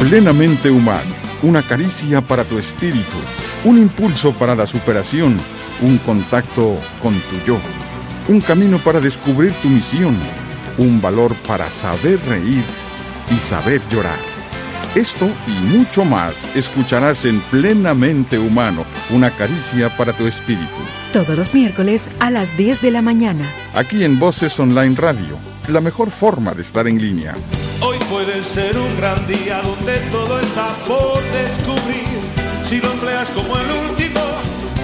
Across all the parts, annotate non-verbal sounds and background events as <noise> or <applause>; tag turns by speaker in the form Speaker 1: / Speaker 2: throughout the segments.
Speaker 1: Plenamente humano, una caricia para tu espíritu, un impulso para la superación, un contacto con tu yo, un camino para descubrir tu misión, un valor para saber reír y saber llorar. Esto y mucho más escucharás en Plenamente Humano, una caricia para tu espíritu.
Speaker 2: Todos los miércoles a las 10 de la mañana.
Speaker 1: Aquí en Voces Online Radio, la mejor forma de estar en línea.
Speaker 3: Hoy ser un gran día donde todo está por descubrir. Si lo empleas como el último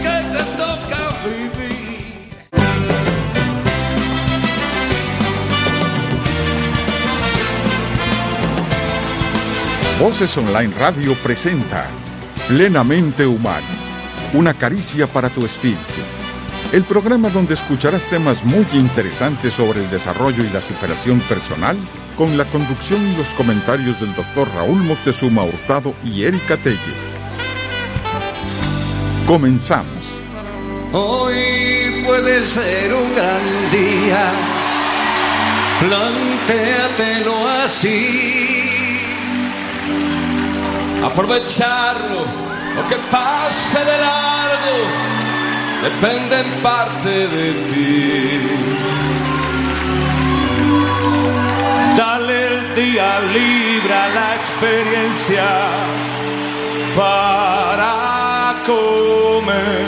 Speaker 3: que te toca vivir.
Speaker 1: Voces Online Radio presenta Plenamente Humano, una caricia para tu espíritu. El programa donde escucharás temas muy interesantes sobre el desarrollo y la superación personal con la conducción y los comentarios del doctor Raúl Moctezuma Hurtado y Erika Telles. Comenzamos.
Speaker 3: Hoy puede ser un gran día, plantéatelo así. Aprovecharlo, lo que pase de largo, depende en parte de ti. Dale el día libre a la experiencia para comenzar.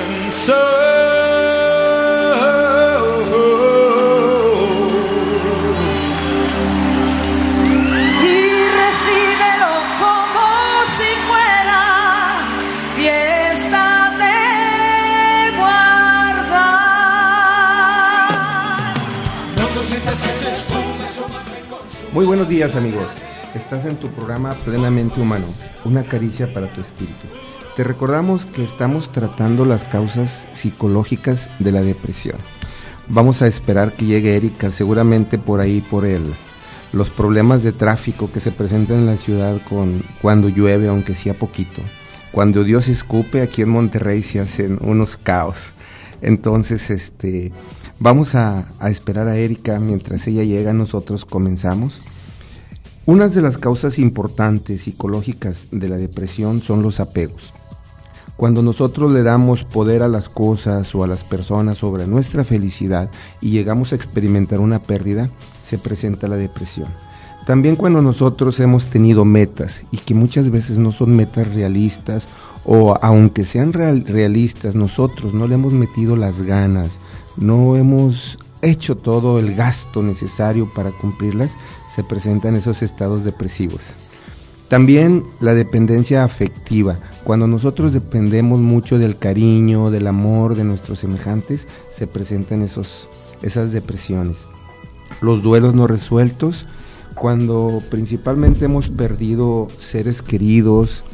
Speaker 4: Muy buenos días amigos. Estás en tu programa Plenamente Humano, una caricia para tu espíritu. Te recordamos que estamos tratando las causas psicológicas de la depresión. Vamos a esperar que llegue Erika, seguramente por ahí por el los problemas de tráfico que se presentan en la ciudad con cuando llueve, aunque sea poquito. Cuando Dios escupe, aquí en Monterrey se hacen unos caos. Entonces, este, vamos a, esperar a Erika mientras ella llega, nosotros comenzamos. Unas de las causas importantes psicológicas de la depresión son los apegos. Cuando nosotros le damos poder a las cosas o a las personas sobre nuestra felicidad y llegamos a experimentar una pérdida, se presenta la depresión. También cuando nosotros hemos tenido metas y que muchas veces no son metas realistas o aunque sean real- realistas, nosotros no le hemos metido las ganas, no hemos hecho todo el gasto necesario para cumplirlas, se presentan esos estados depresivos. También la dependencia afectiva. Cuando nosotros dependemos mucho del cariño, del amor de nuestros semejantes, se presentan esos, esas depresiones. Los duelos no resueltos, cuando principalmente hemos perdido seres queridos,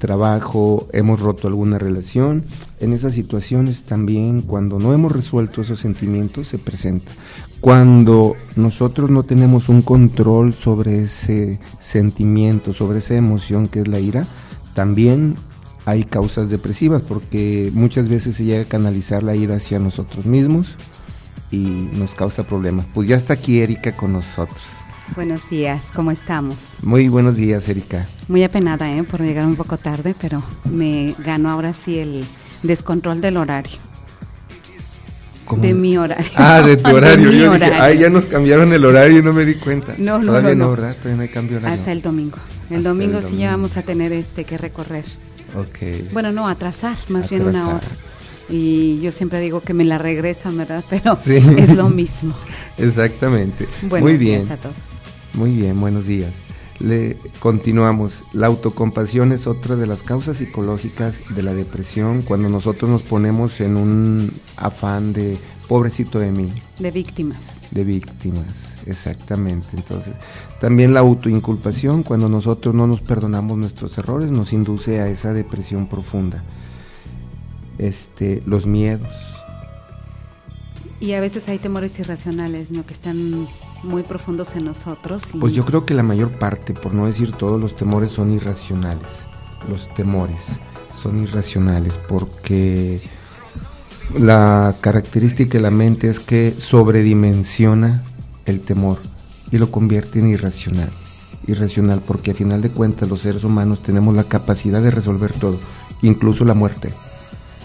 Speaker 4: trabajo, hemos roto alguna relación, en esas situaciones también cuando no hemos resuelto esos sentimientos se presenta. Cuando nosotros no tenemos un control sobre ese sentimiento, sobre esa emoción que es la ira, también hay causas depresivas porque muchas veces se llega a canalizar la ira hacia nosotros mismos y nos causa problemas. Pues ya está aquí Erika con nosotros.
Speaker 5: Buenos días, ¿cómo estamos?
Speaker 4: Muy buenos días, Erika.
Speaker 5: Muy apenada ¿eh? por llegar un poco tarde, pero me ganó ahora sí el descontrol del horario.
Speaker 4: ¿Cómo?
Speaker 5: De mi horario.
Speaker 4: Ah, de tu <laughs> horario. Yo dije, ay, ya nos cambiaron el horario y no me di cuenta.
Speaker 5: No, no,
Speaker 4: Todavía
Speaker 5: no, no.
Speaker 4: ¿verdad? Todavía no hay cambio horario.
Speaker 5: Hasta el domingo. El
Speaker 4: Hasta
Speaker 5: domingo
Speaker 4: el
Speaker 5: sí
Speaker 4: domingo.
Speaker 5: ya vamos a tener este que recorrer.
Speaker 4: Ok.
Speaker 5: Bueno, no, atrasar, más bien una hora. Y yo siempre digo que me la regresan, ¿verdad? <laughs> Pero
Speaker 4: Sí.
Speaker 5: es lo mismo. <laughs>
Speaker 4: Exactamente.
Speaker 5: Buenos
Speaker 4: Muy bien.
Speaker 5: días a todos.
Speaker 4: Muy bien, buenos días. Le continuamos. La autocompasión es otra de las causas psicológicas de la depresión cuando nosotros nos ponemos en un afán de pobrecito de mí,
Speaker 5: De víctimas.
Speaker 4: de víctimas, exactamente. Entonces, también la autoinculpación, cuando nosotros no nos perdonamos nuestros errores, nos induce a esa depresión profunda. Este, los miedos.
Speaker 5: Y a veces hay temores irracionales, ¿no? Que están muy profundos en nosotros. y-
Speaker 4: Pues yo creo que la mayor parte, por no decir todos los temores son irracionales. Los temores son irracionales porque la característica de la mente es que sobredimensiona el temor y lo convierte en irracional. irracional, porque a final de cuentas los seres humanos tenemos la capacidad de resolver todo, incluso la muerte.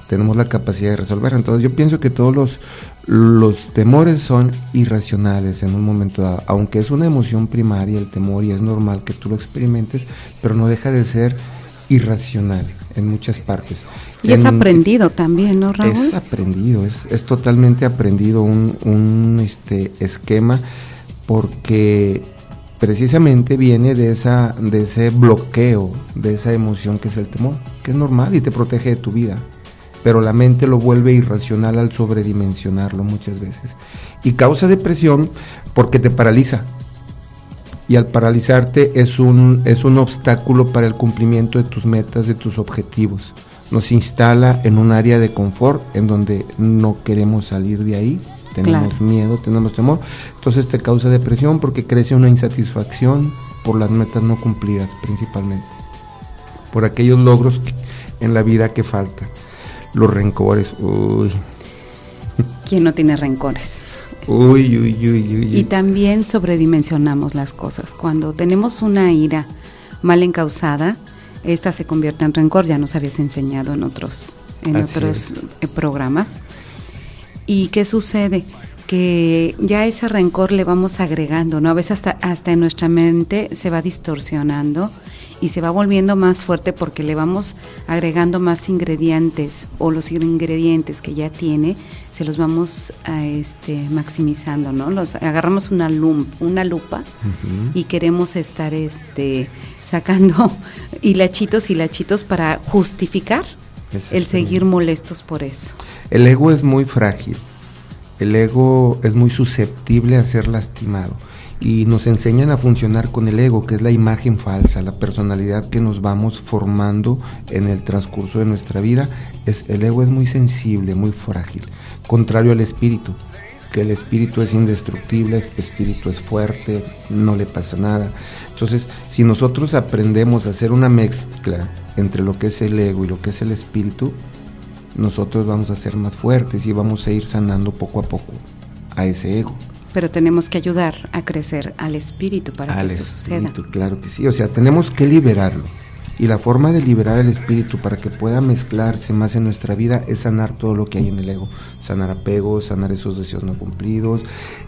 Speaker 4: Tenemos la capacidad de resolver. Entonces yo pienso que todos los, los temores son irracionales en un momento dado, aunque es una emoción primaria el temor y es normal que tú lo experimentes, pero no deja de ser irracional en muchas partes.
Speaker 5: Y es aprendido también, ¿no, Raúl?
Speaker 4: Es aprendido, es, es totalmente aprendido un, un este, esquema porque precisamente viene de, esa, de ese bloqueo, de esa emoción que es el temor, que es normal y te protege de tu vida. Pero la mente lo vuelve irracional al sobredimensionarlo muchas veces. Y causa depresión porque te paraliza. Y al paralizarte es un, es un obstáculo para el cumplimiento de tus metas, de tus objetivos. Nos instala en un área de confort en donde no queremos salir de ahí, tenemos miedo, tenemos temor, entonces te causa depresión porque crece una insatisfacción por las metas no cumplidas principalmente, por aquellos logros en la vida que faltan, los rencores, uy.
Speaker 5: ¿Quién no tiene rencores?
Speaker 4: Uy, uy, uy, uy,
Speaker 5: Y también sobredimensionamos las cosas. Cuando tenemos una ira mal encausada, esta se convierte en rencor, ya nos habías enseñado en otros, en otros eh, programas. ¿Y qué sucede? Que ya ese rencor le vamos agregando, ¿no? A veces hasta, hasta en nuestra mente se va distorsionando y se va volviendo más fuerte porque le vamos agregando más ingredientes o los ingredientes que ya tiene se los vamos a este maximizando, ¿no? Los agarramos una una lupa y queremos estar este sacando <laughs> hilachitos, hilachitos para justificar el seguir molestos por eso.
Speaker 4: El ego es muy frágil, el ego es muy susceptible a ser lastimado y nos enseñan a funcionar con el ego, que es la imagen falsa, la personalidad que nos vamos formando en el transcurso de nuestra vida. Es, el ego es muy sensible, muy frágil, contrario al espíritu que el espíritu es indestructible, el espíritu es fuerte, no le pasa nada. Entonces, si nosotros aprendemos a hacer una mezcla entre lo que es el ego y lo que es el espíritu, nosotros vamos a ser más fuertes y vamos a ir sanando poco a poco a ese ego.
Speaker 5: Pero tenemos que ayudar a crecer al espíritu para que eso suceda.
Speaker 4: Claro que sí, o sea, tenemos que liberarlo. Y la forma de liberar el espíritu para que pueda mezclarse más en nuestra vida es sanar todo lo que hay en el ego. Sanar apegos, sanar esos deseos no cumplidos,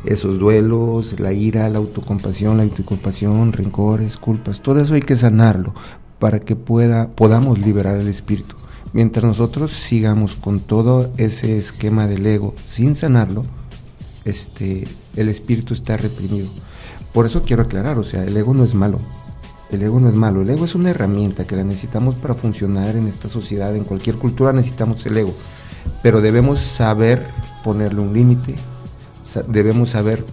Speaker 4: esos duelos, la ira, la autocompasión, la autocompasión, rencores, culpas. Todo eso hay que sanarlo para que pueda, podamos liberar el espíritu. Mientras nosotros sigamos con todo ese esquema del ego sin sanarlo, este, el espíritu está reprimido. Por eso quiero aclarar, o sea, el ego no es malo, el ego no es malo, el ego es una herramienta que la necesitamos para funcionar en esta sociedad, en cualquier cultura necesitamos el ego, pero debemos saber ponerle un límite, debemos saber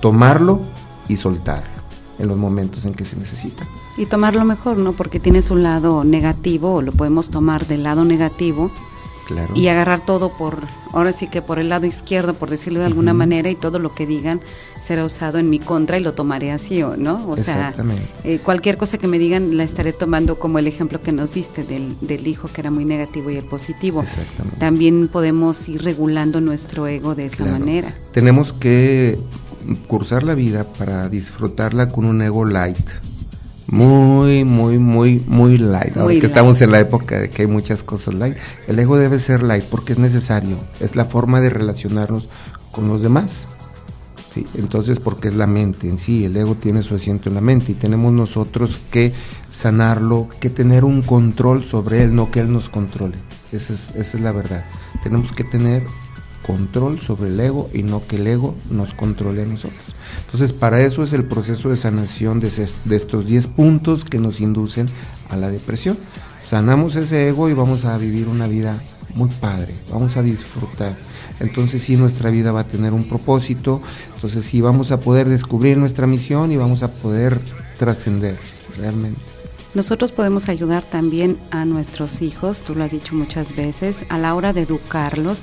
Speaker 4: tomarlo y soltarlo en los momentos en que se necesita.
Speaker 5: Y tomarlo mejor, ¿no? Porque tienes un lado negativo o lo podemos tomar del lado negativo y agarrar todo por, ahora sí que por el lado izquierdo, por decirlo de alguna manera, y todo lo que digan será usado en mi contra y lo tomaré así, ¿no? O sea, eh, cualquier cosa que me digan la estaré tomando como el ejemplo que nos diste del, del hijo que era muy negativo y el positivo. También podemos ir regulando nuestro ego de esa manera.
Speaker 4: Tenemos que cursar la vida para disfrutarla con un ego light muy, muy, muy, muy light. Ahora que estamos en la época de que hay muchas cosas light, el ego debe ser light porque es necesario, es la forma de relacionarnos con los demás. Sí, entonces, porque es la mente en sí, el ego tiene su asiento en la mente y tenemos nosotros que sanarlo, que tener un control sobre él, no que él nos controle. Esa es, esa es la verdad. Tenemos que tener control sobre el ego y no que el ego nos controle a nosotros. Entonces, para eso es el proceso de sanación de, estos 10 puntos que nos inducen a la depresión. Sanamos ese ego y vamos a vivir una vida muy padre, vamos a disfrutar. Entonces sí, nuestra vida va a tener un propósito, entonces sí, vamos a poder descubrir nuestra misión y vamos a poder trascender realmente.
Speaker 5: Nosotros podemos ayudar también a nuestros hijos, tú lo has dicho muchas veces, a la hora de educarlos,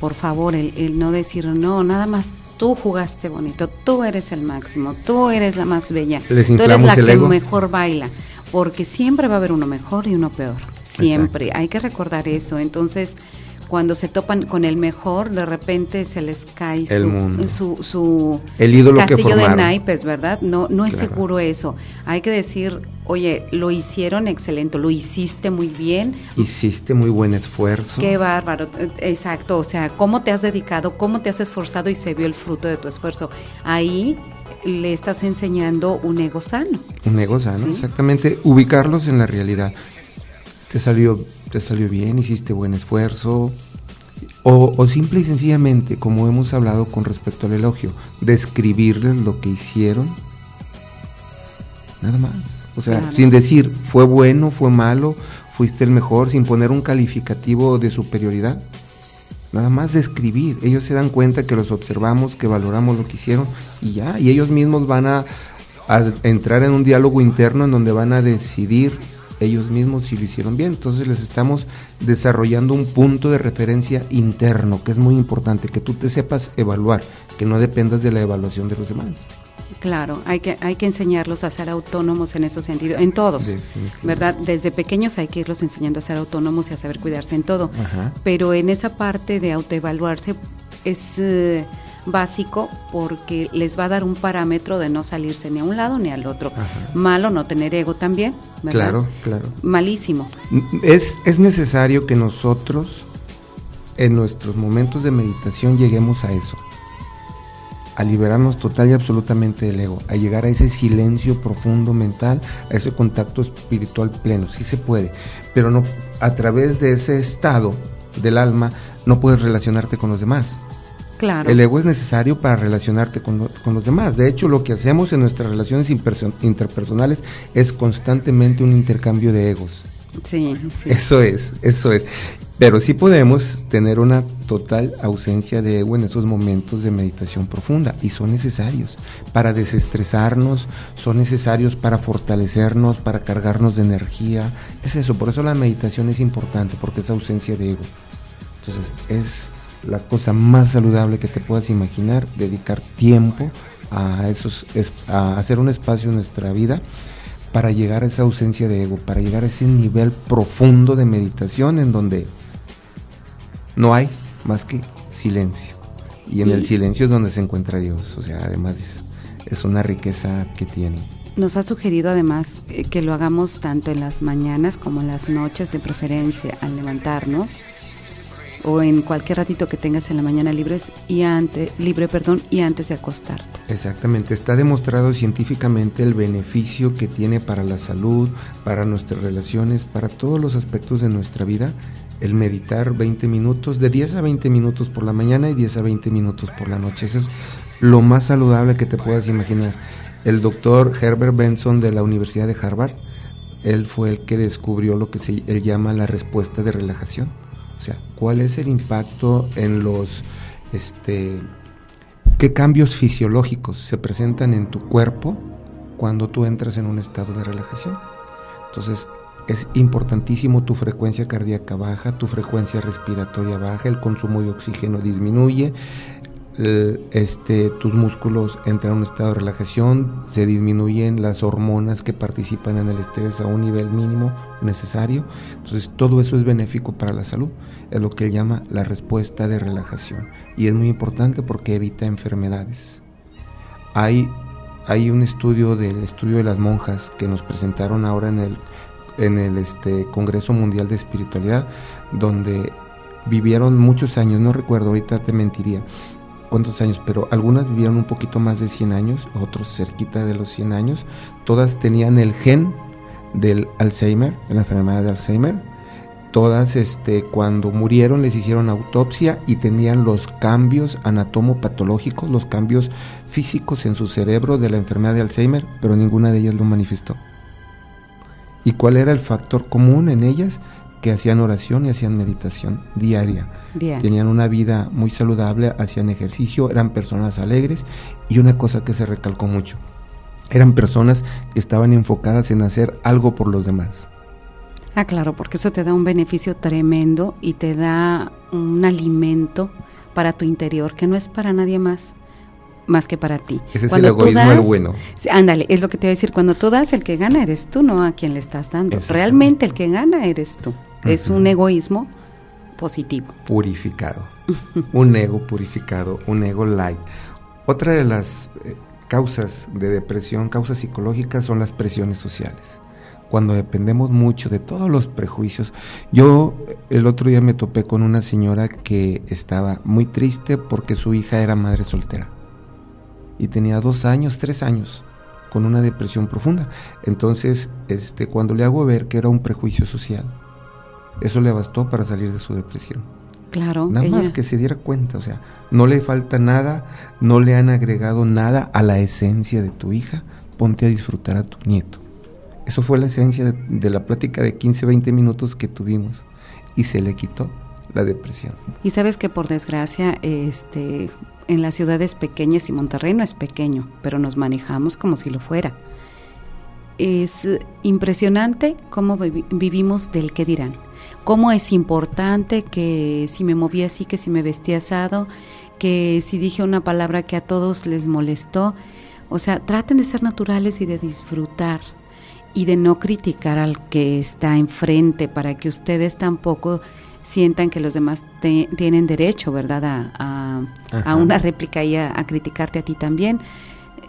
Speaker 5: por favor, el, no decir, no, nada más tú jugaste bonito, tú eres el máximo, tú eres la más bella, tú eres la que mejor baila, porque siempre va a haber uno mejor y uno peor, siempre, hay que recordar eso, entonces cuando se topan con el mejor, de repente se les cae su, su,
Speaker 4: el ídolo
Speaker 5: castillo de naipes, ¿verdad? No, no es seguro eso. Hay que decir, oye, lo hicieron excelente, lo hiciste muy bien.
Speaker 4: Hiciste muy buen esfuerzo.
Speaker 5: Qué bárbaro, exacto. O sea, cómo te has dedicado, cómo te has esforzado y se vio el fruto de tu esfuerzo. Ahí le estás enseñando un ego sano.
Speaker 4: Un ego sano, exactamente. Ubicarlos en la realidad. Te salió te salió bien, hiciste buen esfuerzo, o, simple y sencillamente, como hemos hablado con respecto al elogio, describirles lo que hicieron, nada más. O sea, sin decir fue bueno, fue malo, fuiste el mejor, sin poner un calificativo de superioridad. Nada más describir. Ellos se dan cuenta que los observamos, que valoramos lo que hicieron y ya. Y ellos mismos van a entrar en un diálogo interno en donde van a decidir ellos mismos si lo hicieron bien. Entonces les estamos desarrollando un punto de referencia interno, que es muy importante, que tú te sepas evaluar, que no dependas de la evaluación de los demás.
Speaker 5: Claro, hay que, hay que enseñarlos a ser autónomos en ese sentido, en todos, ¿verdad? Desde pequeños hay que irlos enseñando a ser autónomos y a saber cuidarse en todo, pero en esa parte de autoevaluarse es... Eh, básico porque les va a dar un parámetro de no salirse ni a un lado ni al otro. Malo no tener ego también, ¿verdad?
Speaker 4: Claro, claro.
Speaker 5: Malísimo.
Speaker 4: Es, es necesario que nosotros en nuestros momentos de meditación lleguemos a eso, a liberarnos total y absolutamente del ego, a llegar a ese silencio profundo mental, a ese contacto espiritual pleno. Sí se puede, pero no a través de ese estado del alma no puedes relacionarte con los demás. El ego es necesario para relacionarte con, los demás. De hecho, lo que hacemos en nuestras relaciones interpersonales es constantemente un intercambio de egos.
Speaker 5: Sí,
Speaker 4: sí. Eso es, eso es. Pero sí podemos tener una total ausencia de ego en esos momentos de meditación profunda y son necesarios para desestresarnos, son necesarios para fortalecernos, para cargarnos de energía. Es eso, por eso la meditación es importante, porque es ausencia de ego. Entonces, es la cosa más saludable que te puedas imaginar, dedicar tiempo a, esos, a hacer un espacio en nuestra vida para llegar a esa ausencia de ego, para llegar a ese nivel profundo de meditación en donde no hay más que silencio. Y en el silencio es donde se encuentra Dios. O sea, además es, es una riqueza que tiene.
Speaker 5: Nos ha sugerido además eh, que lo hagamos tanto en las mañanas como en las noches, de preferencia al levantarnos o en cualquier ratito que tengas en la mañana libres y antes, libre perdón, y antes de acostarte.
Speaker 4: Exactamente, está demostrado científicamente el beneficio que tiene para la salud, para nuestras relaciones, para todos los aspectos de nuestra vida el meditar 20 minutos, de 10 a 20 minutos por la mañana y 10 a 20 minutos por la noche. Eso es lo más saludable que te puedas imaginar. El doctor Herbert Benson de la Universidad de Harvard, él fue el que descubrió lo que se, él llama la respuesta de relajación o sea, ¿cuál es el impacto en los, este, qué cambios fisiológicos se presentan en tu cuerpo cuando tú entras en un estado de relajación? Entonces, es importantísimo tu frecuencia cardíaca baja, tu frecuencia respiratoria baja, el consumo de oxígeno disminuye, este, tus músculos entran en un estado de relajación, se disminuyen las hormonas que participan en el estrés a un nivel mínimo necesario. Entonces todo eso es benéfico para la salud. Es lo que él llama la respuesta de relajación. Y es muy importante porque evita enfermedades. Hay, hay un estudio del estudio de las monjas que nos presentaron ahora en el, en el este, Congreso Mundial de Espiritualidad, donde vivieron muchos años, no recuerdo, ahorita te mentiría, cuántos años, pero algunas vivieron un poquito más de 100 años, otros cerquita de los 100 años. Todas tenían el gen del Alzheimer, de la enfermedad de Alzheimer. Todas este, cuando murieron les hicieron autopsia y tenían los cambios anatomopatológicos, los cambios físicos en su cerebro de la enfermedad de Alzheimer, pero ninguna de ellas lo manifestó. ¿Y cuál era el factor común en ellas? que hacían oración y hacían meditación diaria. Tenían una vida muy saludable, hacían ejercicio, eran personas alegres y una cosa que se recalcó mucho, eran personas que estaban enfocadas en hacer algo por los demás.
Speaker 5: Ah, claro, porque eso te da un beneficio tremendo y te da un alimento para tu interior que no es para nadie más más que para ti.
Speaker 4: Ese es el egoísmo el bueno.
Speaker 5: Ándale, es lo que te voy a decir, cuando tú das, el que gana eres tú, no a quien le estás dando. Realmente el que gana eres tú. Es un egoísmo positivo.
Speaker 4: Purificado. <laughs> un ego purificado, un ego light. Otra de las eh, causas de depresión, causas psicológicas, son las presiones sociales. Cuando dependemos mucho de todos los prejuicios. Yo el otro día me topé con una señora que estaba muy triste porque su hija era madre soltera. Y tenía dos años, tres años, con una depresión profunda. Entonces, este, cuando le hago ver que era un prejuicio social, eso le bastó para salir de su depresión.
Speaker 5: Claro.
Speaker 4: Nada más que se diera cuenta, o sea, no le falta nada, no le han agregado nada a la esencia de tu hija, ponte a disfrutar a tu nieto. Eso fue la esencia de, de la plática de 15, 20 minutos que tuvimos y se le quitó la depresión.
Speaker 5: Y sabes que por desgracia, este, en las ciudades pequeñas y Monterrey no es pequeño, pero nos manejamos como si lo fuera. Es impresionante cómo vivimos del que dirán cómo es importante que si me moví así, que si me vestí asado, que si dije una palabra que a todos les molestó. O sea, traten de ser naturales y de disfrutar y de no criticar al que está enfrente para que ustedes tampoco sientan que los demás tienen derecho, ¿verdad?, a, a, una réplica y a, a criticarte a ti también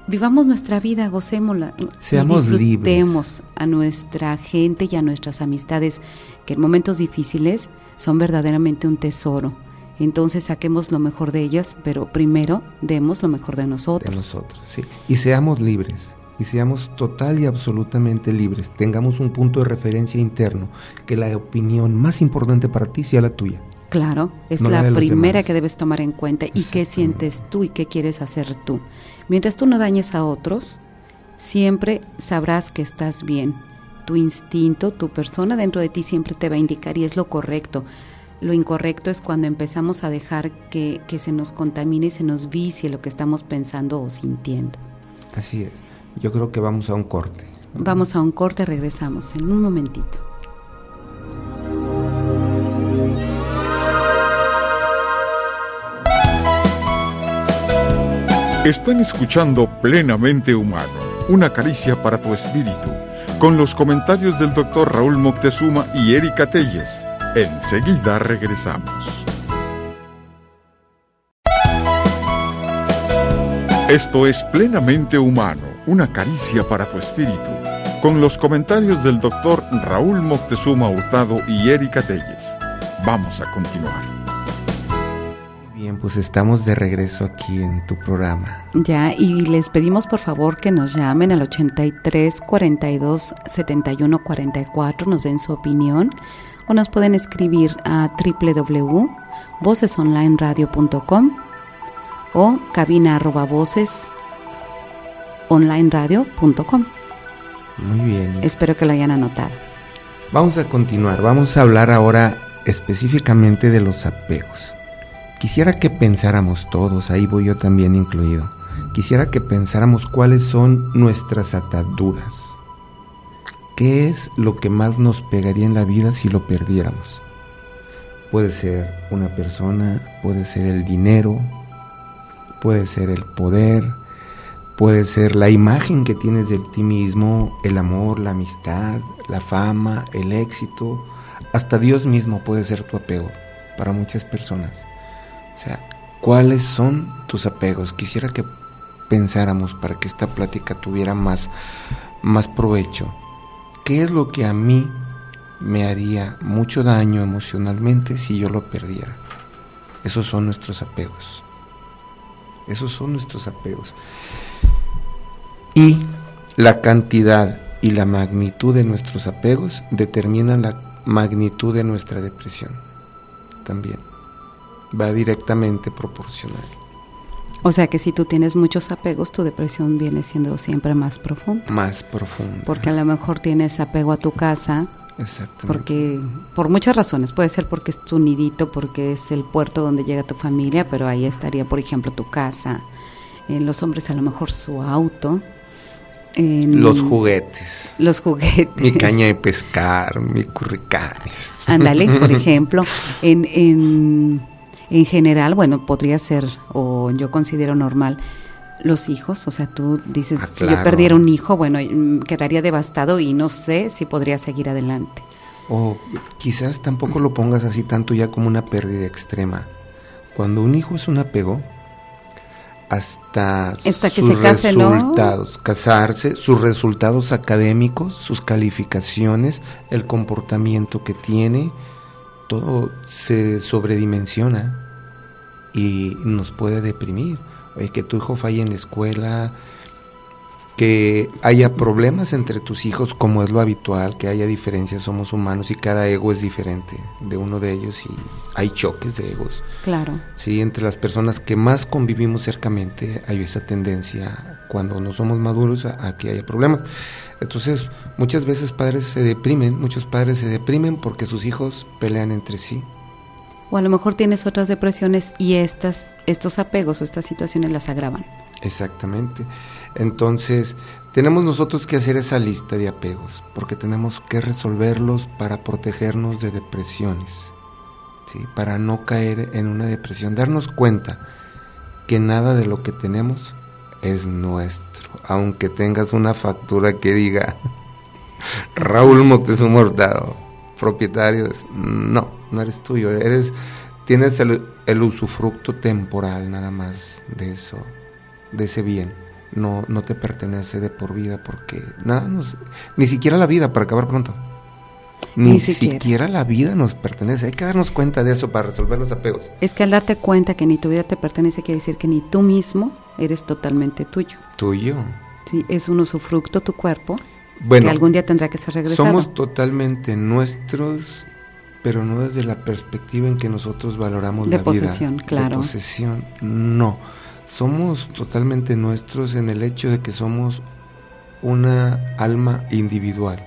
Speaker 5: vivamos nuestra vida, gocémosla
Speaker 4: Seamos
Speaker 5: y disfrutemos a nuestra gente y a nuestras amistades, que en momentos difíciles son verdaderamente un tesoro. Entonces saquemos lo mejor de ellas, pero primero demos lo mejor de nosotros.
Speaker 4: De nosotros, sí. Y seamos libres, y seamos total y absolutamente libres. Tengamos un punto de referencia interno, que la opinión más importante para ti sea la tuya.
Speaker 5: Claro, es la, primera que debes tomar en cuenta y qué sientes tú y qué quieres hacer tú. Mientras tú no dañes a otros, siempre sabrás que estás bien. Tu instinto, tu persona dentro de ti siempre te va a indicar y es lo correcto. Lo incorrecto es cuando empezamos a dejar que, que se nos contamine y se nos vicie lo que estamos pensando o sintiendo.
Speaker 4: Así es. Yo creo que vamos a un corte.
Speaker 5: Vamos a un corte, regresamos en un momentito.
Speaker 1: Están escuchando Plenamente Humano, una caricia para tu espíritu, con los comentarios del doctor Raúl Moctezuma y Erika Telles. Enseguida regresamos. Esto es Plenamente Humano, una caricia para tu espíritu, con los comentarios del doctor Raúl Moctezuma Hurtado y Erika Telles. Vamos a continuar
Speaker 4: pues estamos de regreso aquí en tu programa.
Speaker 5: Ya, y les pedimos por favor que nos llamen al 83 42 71 44, nos den su opinión o nos pueden escribir a www.vocesonlineradio.com o cabina arroba voces onlineradio.com.
Speaker 4: Muy bien.
Speaker 5: Espero que lo hayan anotado.
Speaker 4: Vamos a continuar, vamos a hablar ahora específicamente de los apegos. Quisiera que pensáramos todos, ahí voy yo también incluido, quisiera que pensáramos cuáles son nuestras ataduras. ¿Qué es lo que más nos pegaría en la vida si lo perdiéramos? Puede ser una persona, puede ser el dinero, puede ser el poder, puede ser la imagen que tienes de ti mismo, el amor, la amistad, la fama, el éxito, hasta Dios mismo puede ser tu apego para muchas personas. O sea, ¿cuáles son tus apegos? Quisiera que pensáramos para que esta plática tuviera más, más provecho. ¿Qué es lo que a mí me haría mucho daño emocionalmente si yo lo perdiera? Esos son nuestros apegos. Esos son nuestros apegos. Y la cantidad y la magnitud de nuestros apegos determinan la magnitud de nuestra depresión también va directamente proporcional.
Speaker 5: O sea que si tú tienes muchos apegos, tu depresión viene siendo siempre más profunda.
Speaker 4: Más profunda.
Speaker 5: Porque a lo mejor tienes apego a tu casa.
Speaker 4: Exactamente.
Speaker 5: Porque, por muchas razones, puede ser porque es tu nidito, porque es el puerto donde llega tu familia, pero ahí estaría, por ejemplo, tu casa. En los hombres a lo mejor su auto.
Speaker 4: En los juguetes.
Speaker 5: Los juguetes.
Speaker 4: Mi caña de pescar, mi curricanes.
Speaker 5: Ándale, por <laughs> ejemplo, en, en en general, bueno, podría ser, o yo considero normal, los hijos, o sea, tú dices, ah, si yo perdiera un hijo, bueno, mm, quedaría devastado y no sé si podría seguir adelante.
Speaker 4: O quizás tampoco lo pongas así tanto ya como una pérdida extrema. Cuando un hijo es un apego, hasta,
Speaker 5: hasta que
Speaker 4: sus
Speaker 5: se case,
Speaker 4: resultados, casarse, sus resultados académicos, sus calificaciones, el comportamiento que tiene, todo se sobredimensiona y nos puede deprimir. Que tu hijo falle en la escuela, que haya problemas entre tus hijos como es lo habitual, que haya diferencias, somos humanos y cada ego es diferente de uno de ellos y hay choques de egos.
Speaker 5: Claro.
Speaker 4: Sí, entre las personas que más convivimos cercamente hay esa tendencia cuando no somos maduros a, a que haya problemas. Entonces, muchas veces padres se deprimen, muchos padres se deprimen porque sus hijos pelean entre sí.
Speaker 5: O a lo mejor tienes otras depresiones y estas, estos apegos o estas situaciones las agravan.
Speaker 4: Exactamente. Entonces, tenemos nosotros que hacer esa lista de apegos, porque tenemos que resolverlos para protegernos de depresiones, ¿sí? para no caer en una depresión, darnos cuenta que nada de lo que tenemos es nuestro, aunque tengas una factura que diga <laughs> Raúl Moctezuma Hurtado, propietario, es, no, no eres tuyo, eres, tienes el, el usufructo temporal nada más de eso de ese bien. No, no te pertenece de por vida porque nada nos, ni siquiera la vida para acabar pronto. Ni,
Speaker 5: Ni
Speaker 4: siquiera.
Speaker 5: siquiera.
Speaker 4: la vida nos pertenece. Hay que darnos cuenta de eso para resolver los apegos.
Speaker 5: Es que al darte cuenta que ni tu vida te pertenece, quiere decir que ni tú mismo eres totalmente tuyo.
Speaker 4: Tuyo.
Speaker 5: Sí, es un usufructo tu cuerpo
Speaker 4: Bueno,
Speaker 5: que algún día tendrá que ser regresado.
Speaker 4: somos totalmente nuestros, pero no desde la perspectiva en que nosotros valoramos
Speaker 5: De
Speaker 4: la
Speaker 5: posesión,
Speaker 4: vida.
Speaker 5: claro.
Speaker 4: De posesión, no. Somos totalmente nuestros en el hecho de que somos una alma individual,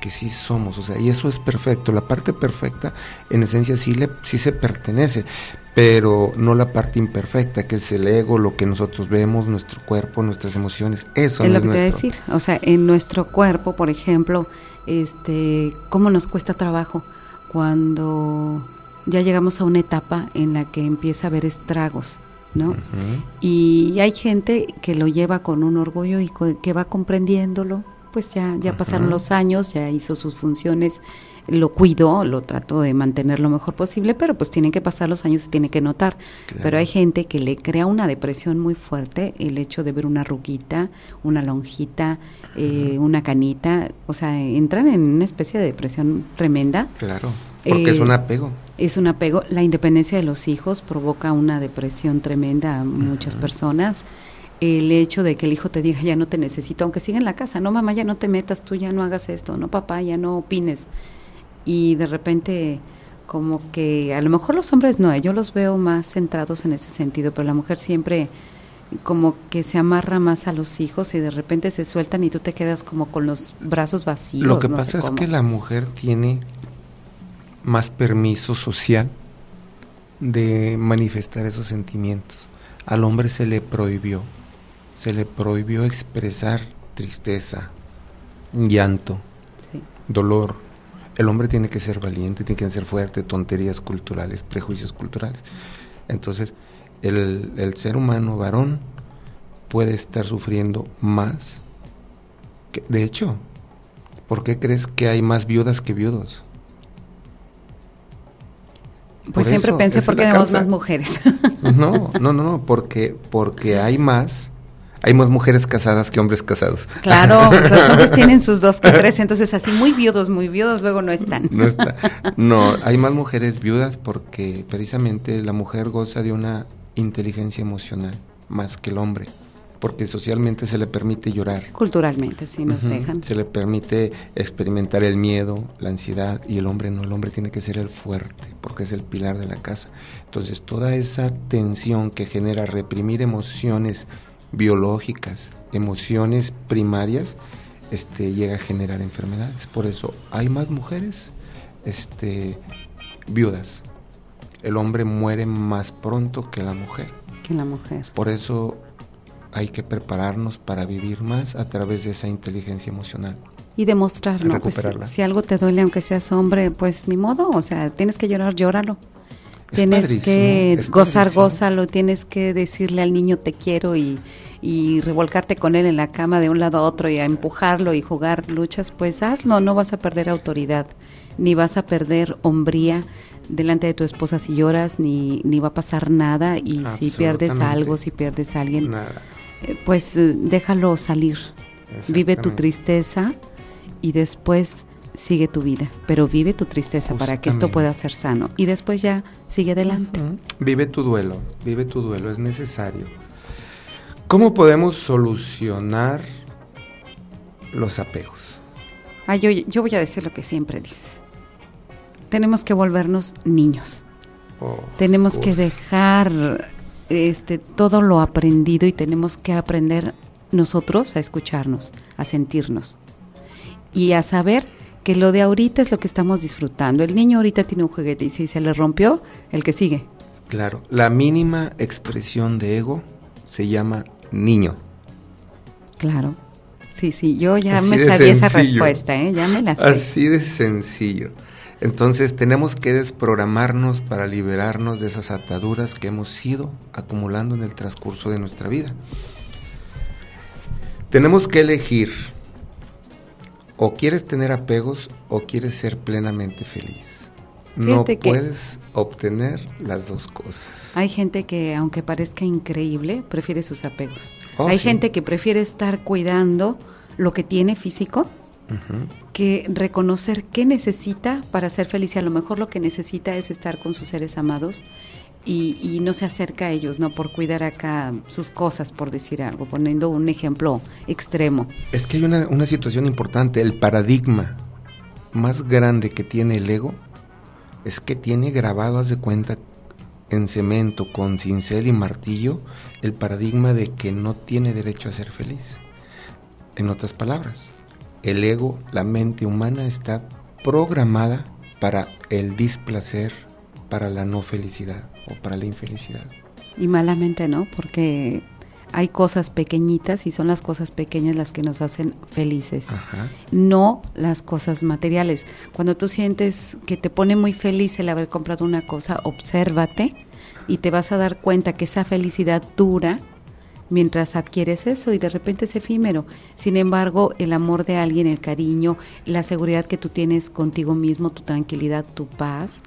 Speaker 4: que sí somos, o sea, y eso es perfecto. La parte perfecta, en esencia, sí, le, sí se pertenece, pero no la parte imperfecta, que es el ego, lo que nosotros vemos, nuestro cuerpo, nuestras emociones, eso
Speaker 5: es
Speaker 4: no
Speaker 5: lo
Speaker 4: es
Speaker 5: que te voy a
Speaker 4: nuestro.
Speaker 5: decir. O sea, en nuestro cuerpo, por ejemplo, este, cómo nos cuesta trabajo cuando ya llegamos a una etapa en la que empieza a haber estragos, ¿no? Y hay gente que lo lleva con un orgullo y que va comprendiéndolo, pues ya, ya pasaron los años, ya hizo sus funciones, lo cuidó, lo trató de mantener lo mejor posible, pero pues tienen que pasar los años, se tiene que notar.
Speaker 4: Claro.
Speaker 5: Pero hay gente que le crea una depresión muy fuerte el hecho de ver una ruguita, una lonjita, eh, una canita, o sea, entran en una especie de depresión tremenda.
Speaker 4: Claro, porque es
Speaker 5: Eh,
Speaker 4: un apego.
Speaker 5: Es un apego. La independencia de los hijos provoca una depresión tremenda a muchas personas. El hecho de que el hijo te diga, ya no te necesito, aunque siga en la casa, no mamá, ya no te metas, tú ya no hagas esto, no papá, ya no opines. Y de repente, como que a lo mejor los hombres no, eh, yo los veo más centrados en ese sentido, pero la mujer siempre como que se amarra más a los hijos y de repente se sueltan y tú te quedas como con los brazos vacíos.
Speaker 4: Lo que
Speaker 5: no
Speaker 4: pasa es que la mujer tiene más permiso social de manifestar esos sentimientos. Al hombre se le prohibió, se le prohibió expresar tristeza, llanto,
Speaker 5: Sí.
Speaker 4: dolor. El hombre tiene que ser valiente, tiene que ser fuerte, tonterías culturales, prejuicios culturales. Entonces, el, el ser humano varón puede estar sufriendo más. que- de hecho, ¿por qué crees que hay más viudas que viudos?
Speaker 5: Pues
Speaker 4: Por
Speaker 5: siempre
Speaker 4: eso,
Speaker 5: pensé
Speaker 4: esa
Speaker 5: por
Speaker 4: es
Speaker 5: qué
Speaker 4: la
Speaker 5: tenemos más mujeres. <laughs>
Speaker 4: No, no, no, no, porque, porque hay más, hay más mujeres casadas que hombres casados.
Speaker 5: Claro, <laughs> pues los hombres tienen sus dos que tres, entonces así muy viudos, muy viudos, luego no están.
Speaker 4: No está. No, hay más mujeres viudas porque precisamente la mujer goza de una inteligencia emocional más que el hombre, porque socialmente se le permite llorar.
Speaker 5: Culturalmente, sí nos dejan.
Speaker 4: Se le permite experimentar el miedo, la ansiedad y el hombre no, el hombre tiene que ser el fuerte porque es el pilar de la casa. Entonces toda esa tensión que genera reprimir emociones biológicas, emociones primarias, este, llega a generar enfermedades. Por eso hay más mujeres este, viudas. El hombre muere más pronto que la mujer.
Speaker 5: Que la mujer.
Speaker 4: Por eso hay que prepararnos para vivir más a través de esa inteligencia emocional.
Speaker 5: Y demostrar, ¿no? Pues
Speaker 4: Recuperarla.
Speaker 5: si algo te duele, aunque seas hombre, pues ni modo, o sea, tienes que llorar, llóralo. tienes que gozar, gózalo, tienes que decirle al niño te quiero y, y revolcarte con él en la cama de un lado a otro y a empujarlo y jugar luchas, pues hazlo, no vas a perder autoridad, ni vas a perder hombría delante de tu esposa si lloras, ni, ni va a pasar nada y si pierdes algo, si pierdes a alguien, eh, pues eh, déjalo salir, vive tu tristeza y después sigue tu vida, pero vive tu tristeza para que esto pueda ser sano y después ya sigue adelante.
Speaker 4: Vive tu duelo, vive tu duelo, es necesario. ¿Cómo podemos solucionar los apegos?
Speaker 5: Ah, yo, yo voy a decir lo que siempre dices. Tenemos que volvernos niños. Oh, tenemos que dejar este, todo lo aprendido y tenemos que aprender nosotros a escucharnos, a sentirnos y a saber que lo de ahorita es lo que estamos disfrutando. El niño ahorita tiene un juguete y si se le rompió, el que sigue.
Speaker 4: Claro, la mínima expresión de ego se llama niño.
Speaker 5: Claro. Sí, sí, yo ya me sabía esa respuesta, ¿eh? ya me la sé.
Speaker 4: Así de sencillo. Entonces tenemos que desprogramarnos para liberarnos de esas ataduras que hemos ido acumulando en el transcurso de nuestra vida. Tenemos que elegir o quieres tener apegos o quieres ser plenamente feliz. no puedes obtener las dos cosas.
Speaker 5: Hay gente que, aunque parezca increíble, prefiere sus apegos. Oh, Hay gente que prefiere estar cuidando lo que tiene físico que reconocer qué necesita para ser feliz. Y a lo mejor lo que necesita es estar con sus seres amados y, no se acerca a ellos, ¿no? Por cuidar acá sus cosas, por decir algo, poniendo un ejemplo extremo.
Speaker 4: Es que hay una, una situación importante, el paradigma más grande que tiene el ego es que tiene grabado, haz de cuenta, en cemento, con cincel y martillo, el paradigma de que no tiene derecho a ser feliz. En otras palabras, el ego, la mente humana está programada para el displacer, para la no felicidad o para la infelicidad.
Speaker 5: Y malamente no, porque hay cosas pequeñitas y son las cosas pequeñas las que nos hacen felices, no las cosas materiales. Cuando tú sientes que te pone muy feliz el haber comprado una cosa, obsérvate y te vas a dar cuenta que esa felicidad dura mientras adquieres eso y de repente es efímero. Sin embargo, el amor de alguien, el cariño, la seguridad que tú tienes contigo mismo, tu tranquilidad, tu paz,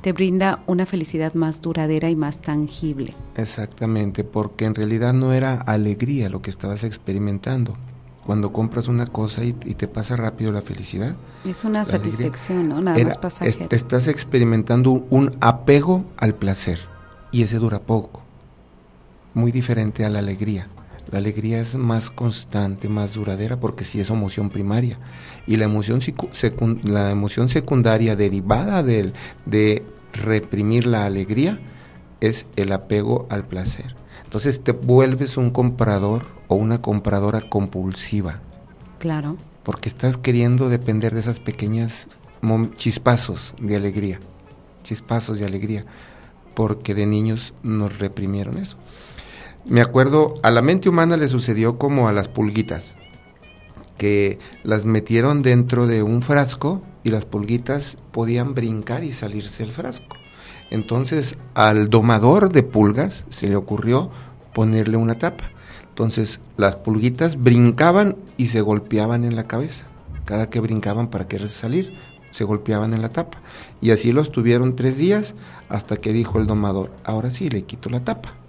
Speaker 5: te brinda una felicidad más duradera y más tangible.
Speaker 4: Exactamente, porque en realidad no era alegría lo que estabas experimentando. Cuando compras una cosa y, te pasa rápido la felicidad.
Speaker 5: Es una satisfacción, ¿no? Nada más pasajera.
Speaker 4: estás experimentando un apego al placer y ese dura poco. Muy diferente a la alegría. La alegría es más constante, más duradera, porque sí es emoción primaria. Y la emoción, la emoción secundaria derivada de, de reprimir la alegría es el apego al placer. Entonces te vuelves un comprador o una compradora compulsiva.
Speaker 5: Claro.
Speaker 4: Porque estás queriendo depender de esas pequeñas chispazos de alegría. Chispazos de alegría. Porque de niños nos reprimieron eso. Me acuerdo, a la mente humana le sucedió como a las pulguitas, que las metieron dentro de un frasco y las pulguitas podían brincar y salirse del frasco. Entonces al domador de pulgas se le ocurrió ponerle una tapa. Entonces las pulguitas brincaban y se golpeaban en la cabeza. Cada que brincaban para querer salir, se golpeaban en la tapa. Y así los tuvieron tres días hasta que dijo el domador, ahora sí le quito la tapa.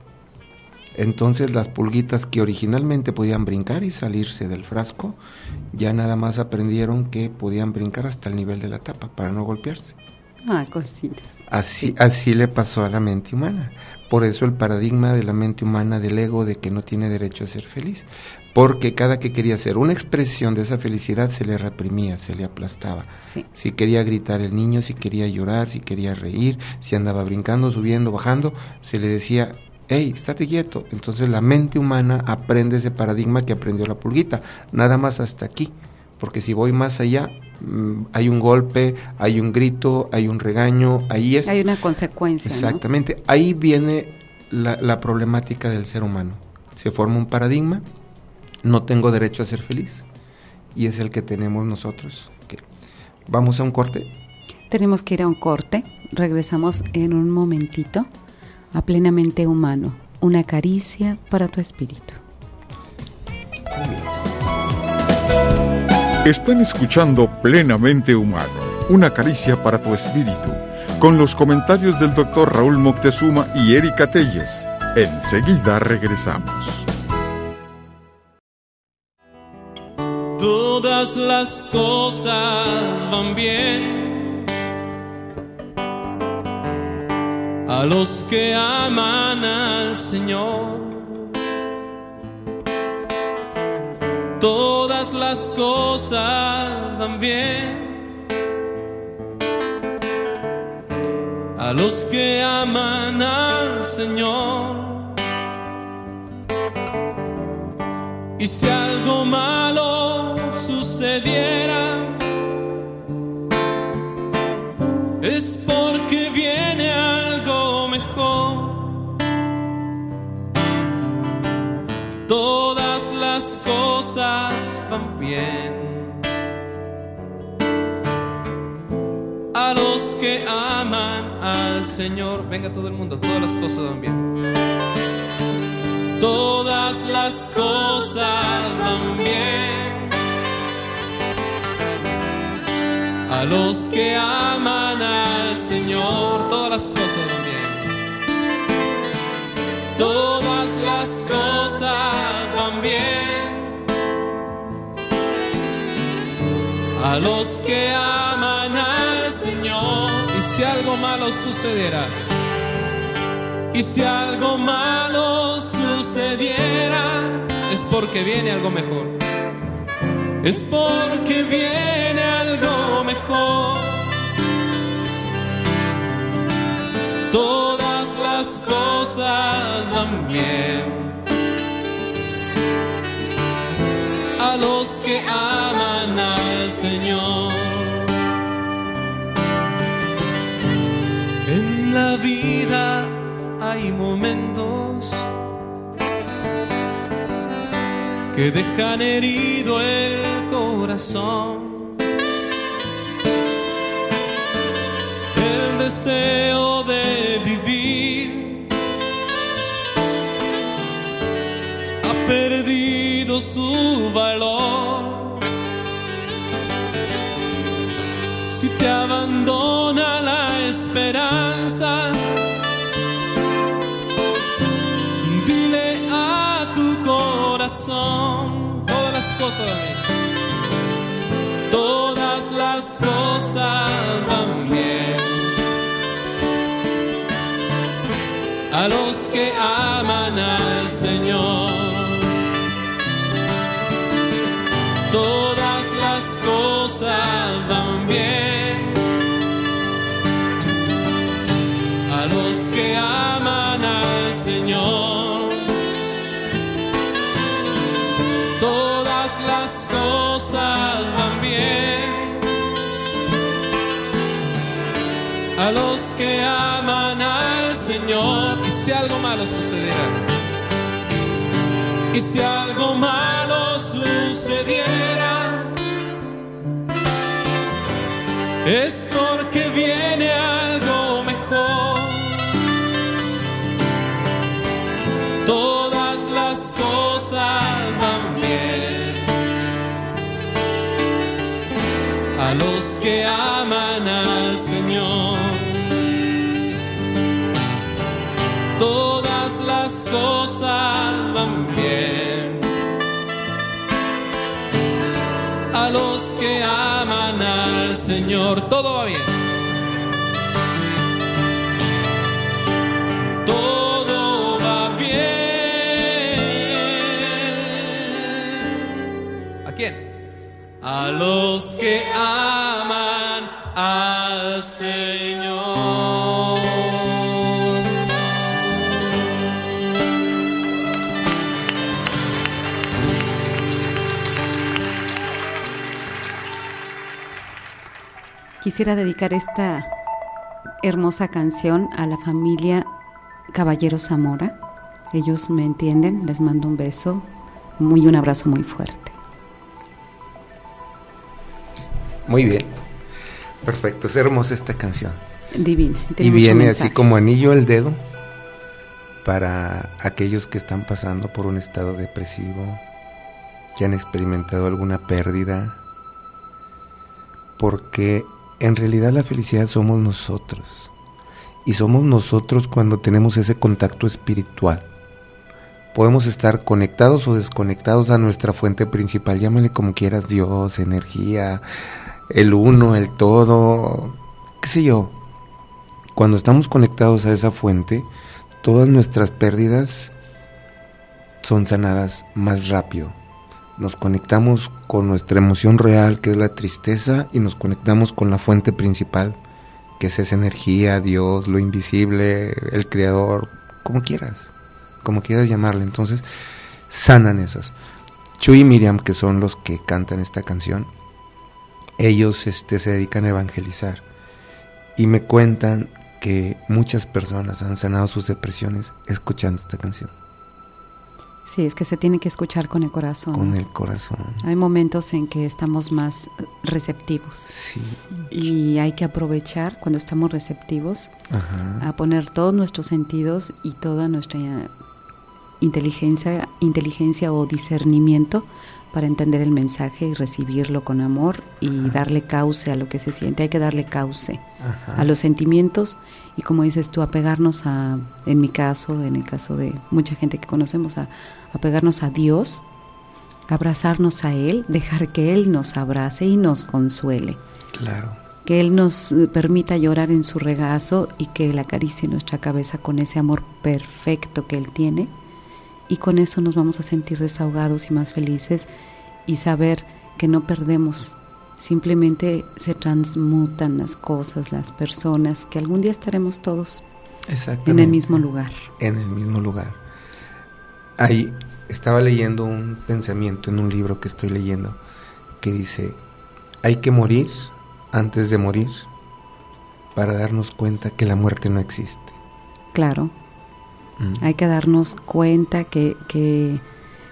Speaker 4: Entonces las pulguitas que originalmente podían brincar y salirse del frasco, ya nada más aprendieron que podían brincar hasta el nivel de la tapa para no golpearse.
Speaker 5: Ah, cositas.
Speaker 4: Así, así le pasó a la mente humana. Por eso el paradigma de la mente humana del ego de que no tiene derecho a ser feliz. Porque cada que quería hacer una expresión de esa felicidad se le reprimía, se le aplastaba. Si quería gritar el niño, si quería llorar, si quería reír, si andaba brincando, subiendo, bajando, se le decía, hey, estate quieto. Entonces la mente humana aprende ese paradigma que aprendió la pulguita, nada más hasta aquí, porque si voy más allá, mm, hay un golpe, hay un grito, hay un regaño, ahí es...
Speaker 5: Hay una consecuencia.
Speaker 4: Exactamente, ahí viene la, la problemática del ser humano. Se forma un paradigma, no tengo derecho a ser feliz, y es el que tenemos nosotros. Vamos a un corte.
Speaker 5: Tenemos que ir a un corte. Regresamos en un momentito a plenamente humano. Una caricia para tu espíritu.
Speaker 1: Están escuchando Plenamente Humano, una caricia para tu espíritu, con los comentarios del doctor Raúl Moctezuma y Erika Telles. Enseguida regresamos.
Speaker 3: Todas las cosas van bien a los que aman al Señor. Todas las cosas van bien a los que aman al Señor. Y si algo malo sucediera, A los que aman al Señor, venga todo el mundo, todas las cosas van bien. Todas las cosas van bien. A los que aman al Señor, todas las cosas van bien. Todas las cosas van bien. A los que aman al Señor. Y si algo malo sucederá. Y si algo malo sucediera, es porque viene algo mejor. Es porque viene algo mejor. Todas las cosas van bien. A los que aman Señor. En la vida hay momentos que dejan herido el corazón. El deseo de vivir ha perdido su valor. Te abandona la esperanza, dile a tu corazón todas las cosas. Todas las cosas van bien. A los que aman al Señor. Es porque viene algo mejor. Todas las cosas van bien. A los que aman al Señor. Todas las cosas van bien. A los que aman al Señor, todo va bien. Todo va bien. ¿A quién? A los que aman al Señor.
Speaker 5: Quisiera dedicar esta hermosa canción a la familia Caballero Zamora. Ellos me entienden, les mando un beso muy un abrazo muy fuerte.
Speaker 4: Muy bien. Perfecto, es hermosa esta canción.
Speaker 5: Divina.
Speaker 4: Y viene así como anillo al dedo para aquellos que están pasando por un estado depresivo, que han experimentado alguna pérdida, porque en realidad la felicidad somos nosotros. Y somos nosotros cuando tenemos ese contacto espiritual. Podemos estar conectados o desconectados a nuestra fuente principal, llámale como quieras, Dios, energía, el uno, el todo, qué sé yo. Cuando estamos conectados a esa fuente, todas nuestras pérdidas son sanadas más rápido. Nos conectamos con nuestra emoción real, que es la tristeza, y nos conectamos con la fuente principal, que es esa energía, Dios, lo invisible, el creador, como quieras, como quieras llamarle. Entonces, sanan esas. Chuy y Miriam, que son los que cantan esta canción, ellos este, se dedican a evangelizar y me cuentan que muchas personas han sanado sus depresiones escuchando esta canción.
Speaker 5: Sí, es que se tiene que escuchar con el corazón.
Speaker 4: Con el corazón.
Speaker 5: Hay momentos en que estamos más receptivos.
Speaker 4: Sí.
Speaker 5: Y hay que aprovechar cuando estamos receptivos a poner todos nuestros sentidos y toda nuestra inteligencia, inteligencia o discernimiento para entender el mensaje y recibirlo con amor y darle cauce a lo que se siente. Hay que darle cauce a los sentimientos y como dices tú, apegarnos a, en mi caso, en el caso de mucha gente que conocemos, a apegarnos a Dios, abrazarnos a Él, dejar que Él nos abrace y nos consuele.
Speaker 4: Claro.
Speaker 5: Que Él nos eh, permita llorar en su regazo y que Él acaricie nuestra cabeza con ese amor perfecto que Él tiene y con eso nos vamos a sentir desahogados y más felices y saber que no perdemos, simplemente se transmutan las cosas, las personas, que algún día estaremos todos en el mismo lugar.
Speaker 4: En el mismo lugar. Ahí estaba leyendo un pensamiento en un libro que estoy leyendo que dice, hay que morir antes de morir para darnos cuenta que la muerte no existe.
Speaker 5: Claro. Mm. Hay que darnos cuenta que,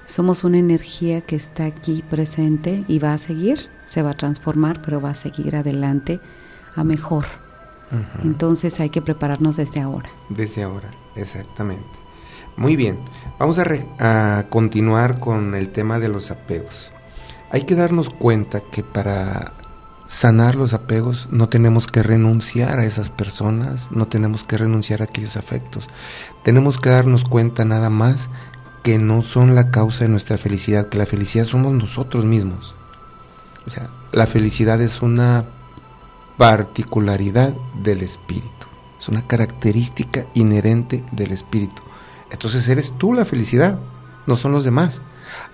Speaker 5: somos una energía que está aquí presente y va a seguir, se va a transformar, pero va a seguir adelante a mejor. Entonces hay que prepararnos desde ahora.
Speaker 4: Desde ahora, exactamente. Muy bien, vamos a, a, continuar con el tema de los apegos. Hay que darnos cuenta que para sanar los apegos, no tenemos que renunciar a esas personas, no tenemos que renunciar a aquellos afectos. Tenemos que darnos cuenta nada más que no son la causa de nuestra felicidad, que la felicidad somos nosotros mismos. O sea, la felicidad es una particularidad del espíritu, es una característica inherente del espíritu. Entonces eres tú la felicidad, no son los demás.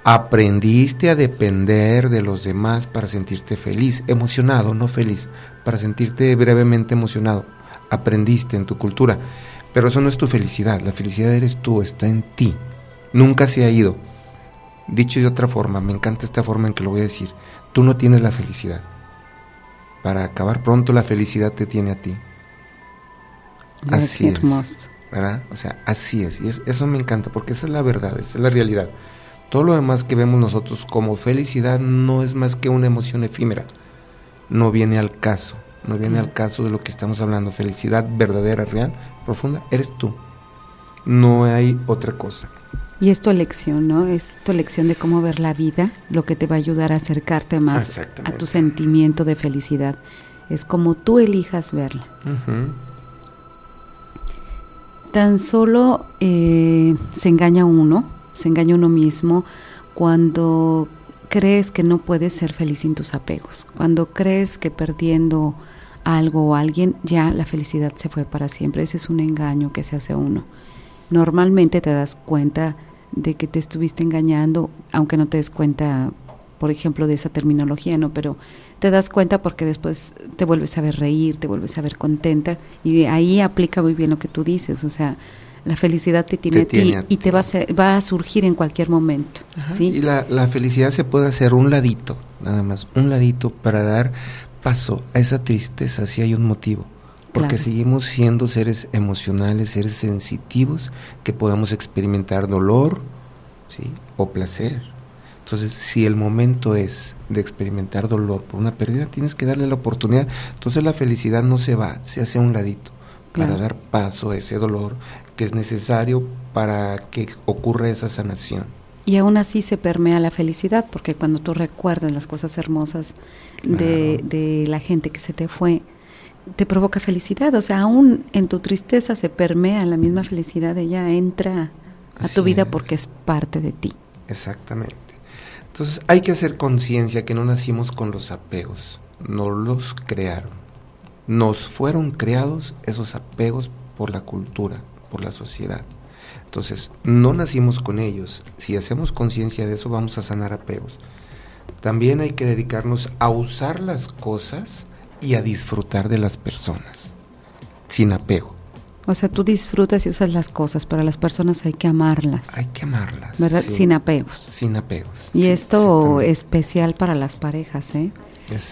Speaker 4: Aprendiste a depender de los demás para sentirte feliz, emocionado, no feliz, para sentirte brevemente emocionado. Aprendiste en tu cultura. Pero eso no es tu felicidad, la felicidad eres tú, está en ti. Nunca se ha ido. Dicho de otra forma, me encanta esta forma en que lo voy a decir. Tú no tienes la felicidad. Para acabar pronto la felicidad te tiene a ti. Así es. ¿Verdad? O sea, así es. Y eso me encanta porque esa es la verdad, esa es la realidad. Todo lo demás que vemos nosotros como felicidad no es más que una emoción efímera. No viene al caso, no viene al caso de lo que estamos hablando. Felicidad verdadera, real, profunda, eres tú. No hay otra cosa.
Speaker 5: Y es tu elección, ¿no? Es tu elección de cómo ver la vida, lo que te va a ayudar a acercarte más a tu sentimiento de felicidad. Es como tú elijas verla. Tan solo eh, se engaña uno se engaña uno mismo cuando crees que no puedes ser feliz sin tus apegos, cuando crees que perdiendo algo o alguien ya la felicidad se fue para siempre. Ese es un engaño que se hace uno. Normalmente te das cuenta de que te estuviste engañando, aunque no te des cuenta, por ejemplo, de esa terminología, ¿no? Pero te das cuenta porque después te vuelves a ver reír, te vuelves a ver contenta y ahí aplica muy bien lo que tú dices, o sea, la felicidad te tiene, a, ti y te va a, va a surgir en cualquier momento.
Speaker 4: Y la, la, felicidad se puede hacer un ladito, nada más, un ladito para dar paso a esa tristeza si hay un motivo. Porque seguimos siendo seres emocionales, seres sensitivos, que podamos experimentar dolor ¿sí? o placer. Entonces, si el momento es de experimentar dolor por una pérdida, tienes que darle la oportunidad. Entonces la felicidad no se va, se hace a un ladito para dar paso a ese dolor que es necesario para que ocurra esa sanación.
Speaker 5: Y aún así se permea la felicidad, porque cuando tú recuerdas las cosas hermosas de, de, la gente que se te fue, te provoca felicidad. O sea, aún en tu tristeza se permea la misma felicidad, ella entra a tu vida porque es parte de ti.
Speaker 4: Exactamente. Entonces hay que hacer conciencia que no nacimos con los apegos, no los crearon. Nos fueron creados esos apegos por la cultura, por la sociedad. Entonces, no nacimos con ellos. Si hacemos conciencia de eso, vamos a sanar apegos. También hay que dedicarnos a usar las cosas y a disfrutar de las personas, sin apego.
Speaker 5: O sea, tú disfrutas y usas las cosas, pero a las personas hay que amarlas.
Speaker 4: Hay que amarlas.
Speaker 5: ¿Verdad? Sin apegos.
Speaker 4: Sin apegos.
Speaker 5: Y esto especial para las parejas, ¿eh?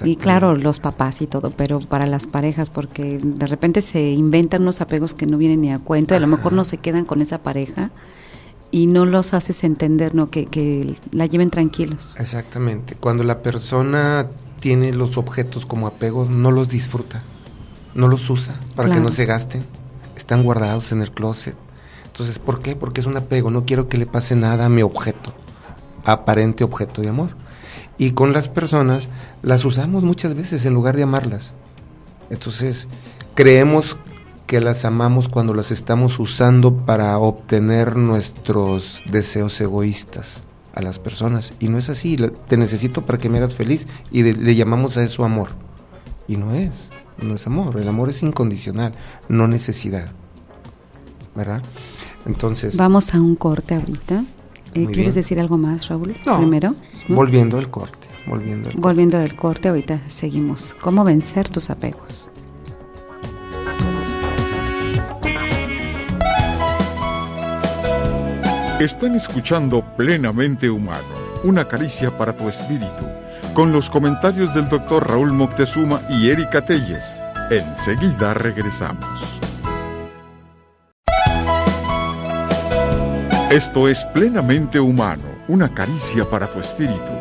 Speaker 5: Y claro, los papás y todo, pero para las parejas, porque de repente se inventan unos apegos que no vienen ni a cuento, y a lo mejor no se quedan con esa pareja y no los haces entender, ¿no? Que, que la lleven tranquilos.
Speaker 4: Exactamente. Cuando la persona tiene los objetos como apegos, no los disfruta, no los usa para que no se gasten, están guardados en el closet. Entonces, ¿por qué? Porque es un apego, no quiero que le pase nada a mi objeto, aparente objeto de amor. Y con las personas las usamos muchas veces en lugar de amarlas. Entonces, creemos que las amamos cuando las estamos usando para obtener nuestros deseos egoístas a las personas. Y no es así, te necesito para que me hagas feliz y le llamamos a eso amor. Y no es, no es amor, el amor es incondicional, no necesidad. ¿Verdad? Entonces...
Speaker 5: Vamos a un corte ahorita. Eh, ¿Quieres decir algo más, Raúl? Primero.
Speaker 4: Volviendo al corte. Volviendo, al
Speaker 5: corte. volviendo del corte, ahorita seguimos. ¿Cómo vencer tus apegos?
Speaker 1: Están escuchando Plenamente Humano, una caricia para tu espíritu, con los comentarios del doctor Raúl Moctezuma y Erika Telles. Enseguida regresamos. Esto es Plenamente Humano, una caricia para tu espíritu,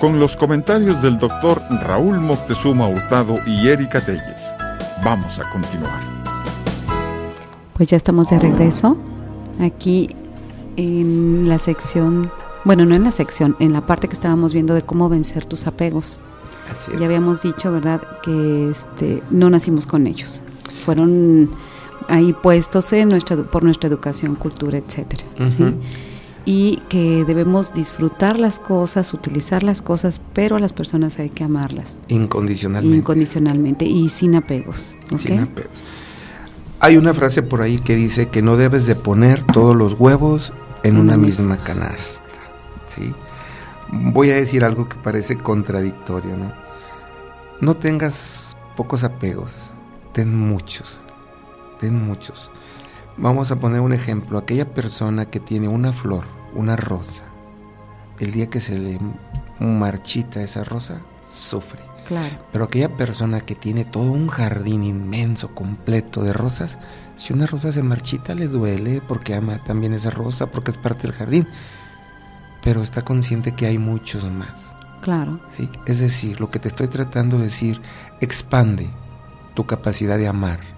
Speaker 1: con los comentarios del doctor Raúl Moctezuma Hurtado y Erika Telles. Vamos a continuar.
Speaker 5: Pues ya estamos de regreso aquí en la sección, bueno, no en la sección, en la parte que estábamos viendo de cómo vencer tus apegos. Ya habíamos dicho, ¿verdad?, que este, no nacimos con ellos. Fueron ahí puestos en nuestra, por nuestra educación, cultura, etcétera. Y que debemos disfrutar las cosas, utilizar las cosas, pero a las personas hay que amarlas.
Speaker 4: Incondicionalmente.
Speaker 5: Incondicionalmente y sin apegos. Sin apegos.
Speaker 4: Hay una frase por ahí que dice que no debes de poner todos los huevos en una, misma canasta. ¿sí? Voy a decir algo que parece contradictorio, ¿no? No tengas pocos apegos, ten muchos ten muchos. Vamos a poner un ejemplo. Aquella persona que tiene una flor, una rosa, el día que se le marchita esa rosa, sufre.
Speaker 5: Claro.
Speaker 4: Pero aquella persona que tiene todo un jardín inmenso, completo de rosas, si una rosa se marchita le duele porque ama también esa rosa, porque es parte del jardín. Pero está consciente que hay muchos más.
Speaker 5: Claro.
Speaker 4: ¿Sí? Es decir, lo que te estoy tratando de decir, expande tu capacidad de amar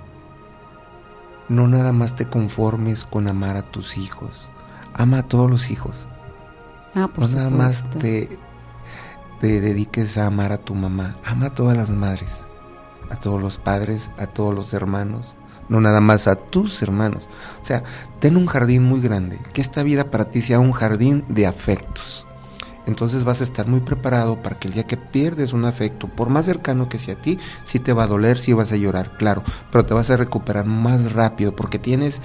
Speaker 4: no nada más te conformes con amar a tus hijos. Ama a todos los hijos.
Speaker 5: Ah,
Speaker 4: no nada más te, te dediques a amar a tu mamá. Ama a todas las madres, a todos los padres, a todos los hermanos. No nada más a tus hermanos. O sea, ten un jardín muy grande. Que esta vida para ti sea un jardín de afectos entonces vas a estar muy preparado para que el día que pierdes un afecto, por más cercano que sea a ti, sí te va a doler, sí vas a llorar, claro, pero te vas a recuperar más rápido porque tienes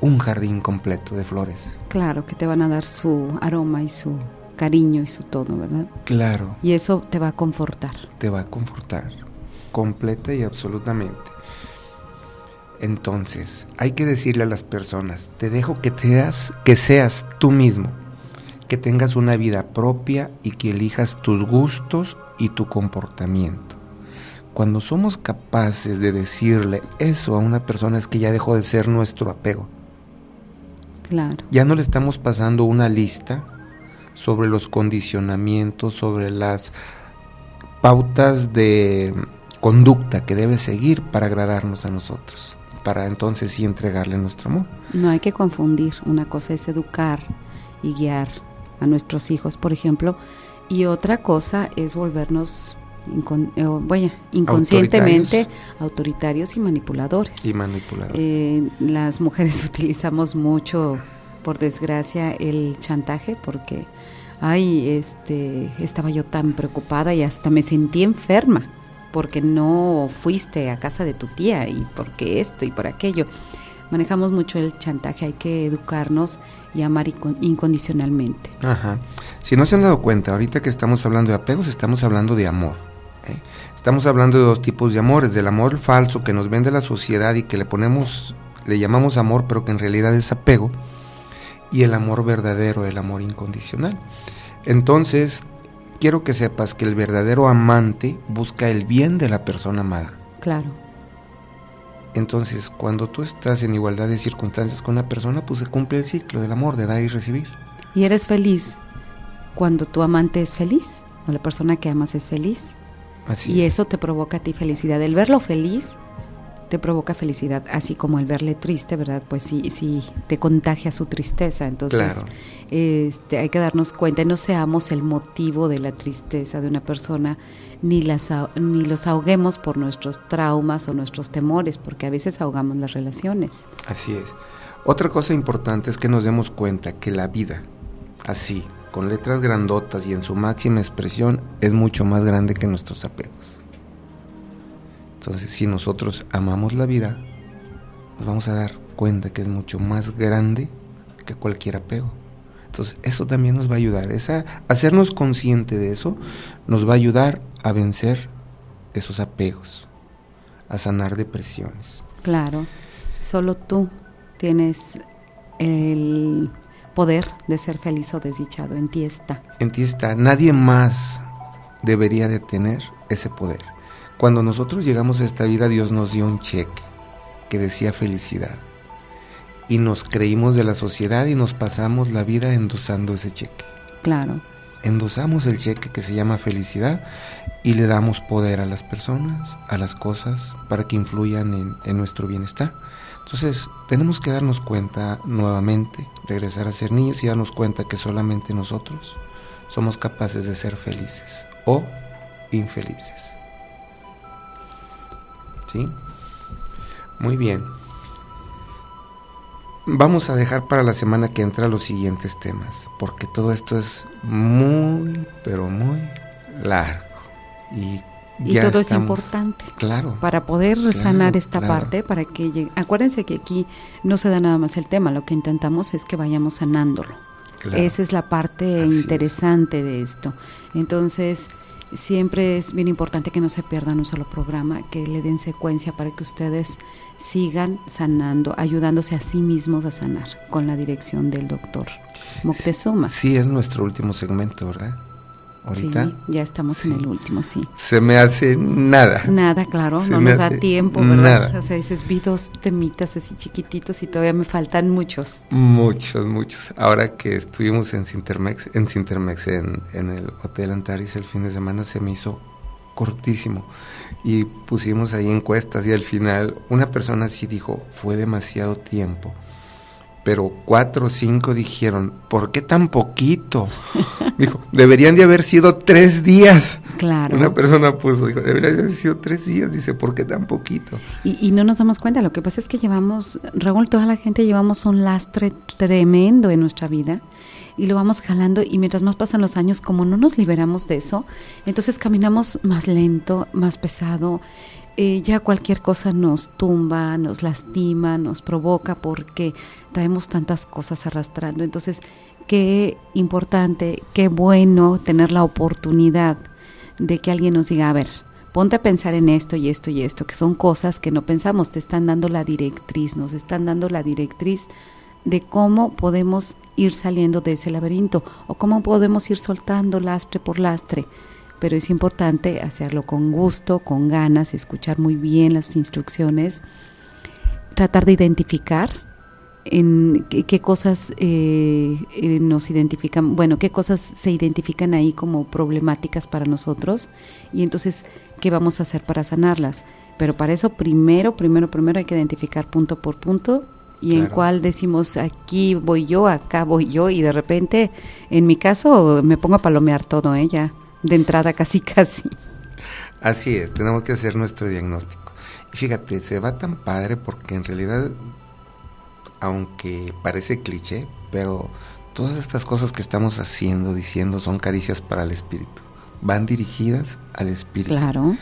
Speaker 4: un jardín completo de flores.
Speaker 5: Claro, que te van a dar su aroma y su cariño y su todo, ¿verdad?
Speaker 4: Claro.
Speaker 5: Y eso te va a confortar.
Speaker 4: Te va a confortar, completa y absolutamente. Entonces, hay que decirle a las personas, te dejo que, te que seas tú mismo que tengas una vida propia y que elijas tus gustos y tu comportamiento. Cuando somos capaces de decirle eso a una persona es que ya dejó de ser nuestro apego.
Speaker 5: Claro.
Speaker 4: Ya no le estamos pasando una lista sobre los condicionamientos, sobre las pautas de conducta que debe seguir para agradarnos a nosotros, para entonces sí entregarle nuestro amor.
Speaker 5: No hay que confundir, una cosa es educar y guiar a nuestros hijos, por ejemplo, y otra cosa es volvernos eh, inconscientemente autoritarios. y manipuladores.
Speaker 4: Y manipuladores.
Speaker 5: Eh, las mujeres <laughs> utilizamos mucho, por desgracia, el chantaje porque, ay, este, estaba yo tan preocupada y hasta me sentí enferma porque no fuiste a casa de tu tía y porque esto y por aquello. Manejamos mucho el chantaje, hay que educarnos y amar incondicionalmente.
Speaker 4: Ajá. Si no se han dado cuenta, ahorita que estamos hablando de apegos, estamos hablando de amor. ¿eh? Estamos hablando de dos tipos de amores, del amor falso que nos vende la sociedad y que le ponemos, le llamamos amor, pero que en realidad es apego, y el amor verdadero, el amor incondicional. Entonces, quiero que sepas que el verdadero amante busca el bien de la persona amada.
Speaker 5: Claro.
Speaker 4: Entonces, cuando tú estás en igualdad de circunstancias con una persona, pues se cumple el ciclo del amor, de dar y recibir.
Speaker 5: Y eres feliz cuando tu amante es feliz o la persona que amas es feliz y eso te provoca a ti felicidad. El verlo feliz te provoca felicidad, así como el verle triste, ¿verdad? Pues sí, sí, te contagia su tristeza. Entonces, este, hay que darnos cuenta y no seamos el motivo de la tristeza de una persona, ni, las, ni los ahoguemos por nuestros traumas o nuestros temores, porque a veces ahogamos las relaciones.
Speaker 4: Así es. Otra cosa importante es que nos demos cuenta que la vida, así, con letras grandotas y en su máxima expresión es mucho más grande que nuestros apegos. Entonces, si nosotros amamos la vida, nos vamos a dar cuenta que es mucho más grande que cualquier apego. Entonces, eso también nos va a ayudar. Esa, hacernos consciente de eso nos va a ayudar a vencer esos apegos, a sanar depresiones.
Speaker 5: Claro, solo tú tienes el poder de ser feliz o desdichado. En ti está.
Speaker 4: En ti está. Nadie más debería de tener ese poder. Cuando nosotros llegamos a esta vida, Dios nos dio un cheque que decía felicidad. Y nos creímos de la sociedad y nos pasamos la vida endosando ese cheque.
Speaker 5: Claro.
Speaker 4: Endosamos el cheque que se llama felicidad y le damos poder a las personas, a las cosas, para que influyan en, en nuestro bienestar. Entonces, tenemos que darnos cuenta nuevamente, regresar a ser niños y darnos cuenta que solamente nosotros somos capaces de ser felices o infelices. ¿Sí? Muy bien. Vamos a dejar para la semana que entra los siguientes temas, porque todo esto es muy, pero muy largo. Y
Speaker 5: y todo es importante.
Speaker 4: Claro.
Speaker 5: Para poder sanar esta parte, para que acuérdense que aquí no se da nada más el tema, lo que intentamos es que vayamos sanándolo. Esa es la parte interesante de esto. Entonces, siempre es bien importante que no se pierdan un solo programa, que le den secuencia para que ustedes sigan sanando, ayudándose a sí mismos a sanar con la dirección del doctor Moctezuma.
Speaker 4: Sí, es nuestro último segmento, ¿verdad? Ahorita.
Speaker 5: Sí, ya estamos en el último, sí.
Speaker 4: Se me hace nada.
Speaker 5: Nada, claro, no nos da tiempo, ¿verdad? O sea, dices, vi dos temitas así chiquititos y todavía me faltan muchos.
Speaker 4: Muchos, muchos. Ahora que estuvimos en Cintermex, en Cintermex, en, en el Hotel Antares el fin de semana, se me hizo cortísimo. Y pusimos ahí encuestas y al final una persona sí dijo, fue demasiado tiempo pero cuatro o cinco dijeron, ¿por qué tan poquito? <laughs> dijo, deberían de haber sido tres días.
Speaker 5: Claro.
Speaker 4: Una persona puso, dijo, deberían de haber sido tres días, dice, ¿por qué tan poquito?
Speaker 5: Y, y, no nos damos cuenta, lo que pasa es que llevamos, Raúl, toda la gente llevamos un lastre tremendo en nuestra vida y lo vamos jalando y mientras más pasan los años, como no nos liberamos de eso, entonces caminamos más lento, más pesado eh, ya cualquier cosa nos tumba, nos lastima, nos provoca porque traemos tantas cosas arrastrando. Entonces, qué importante, qué bueno tener la oportunidad de que alguien nos diga, a ver, ponte a pensar en esto y esto y esto, que son cosas que no pensamos, te están dando la directriz, nos están dando la directriz de cómo podemos ir saliendo de ese laberinto o cómo podemos ir soltando lastre por lastre pero es importante hacerlo con gusto, con ganas, escuchar muy bien las instrucciones, tratar de identificar en qué, cosas eh, eh, nos identifican, bueno, qué cosas se identifican ahí como problemáticas para nosotros y entonces qué vamos a hacer para sanarlas. Pero para eso primero, primero, primero hay que identificar punto por punto y en cuál decimos aquí voy yo, acá voy yo y de repente, en mi caso, me pongo a palomear todo, ella, ¿eh? De entrada casi casi.
Speaker 4: Así es, tenemos que hacer nuestro diagnóstico. Y fíjate, se va tan padre porque en realidad aunque parece cliché, pero todas estas cosas que estamos haciendo, diciendo, son caricias para el espíritu. Van dirigidas al espíritu.
Speaker 5: Claro.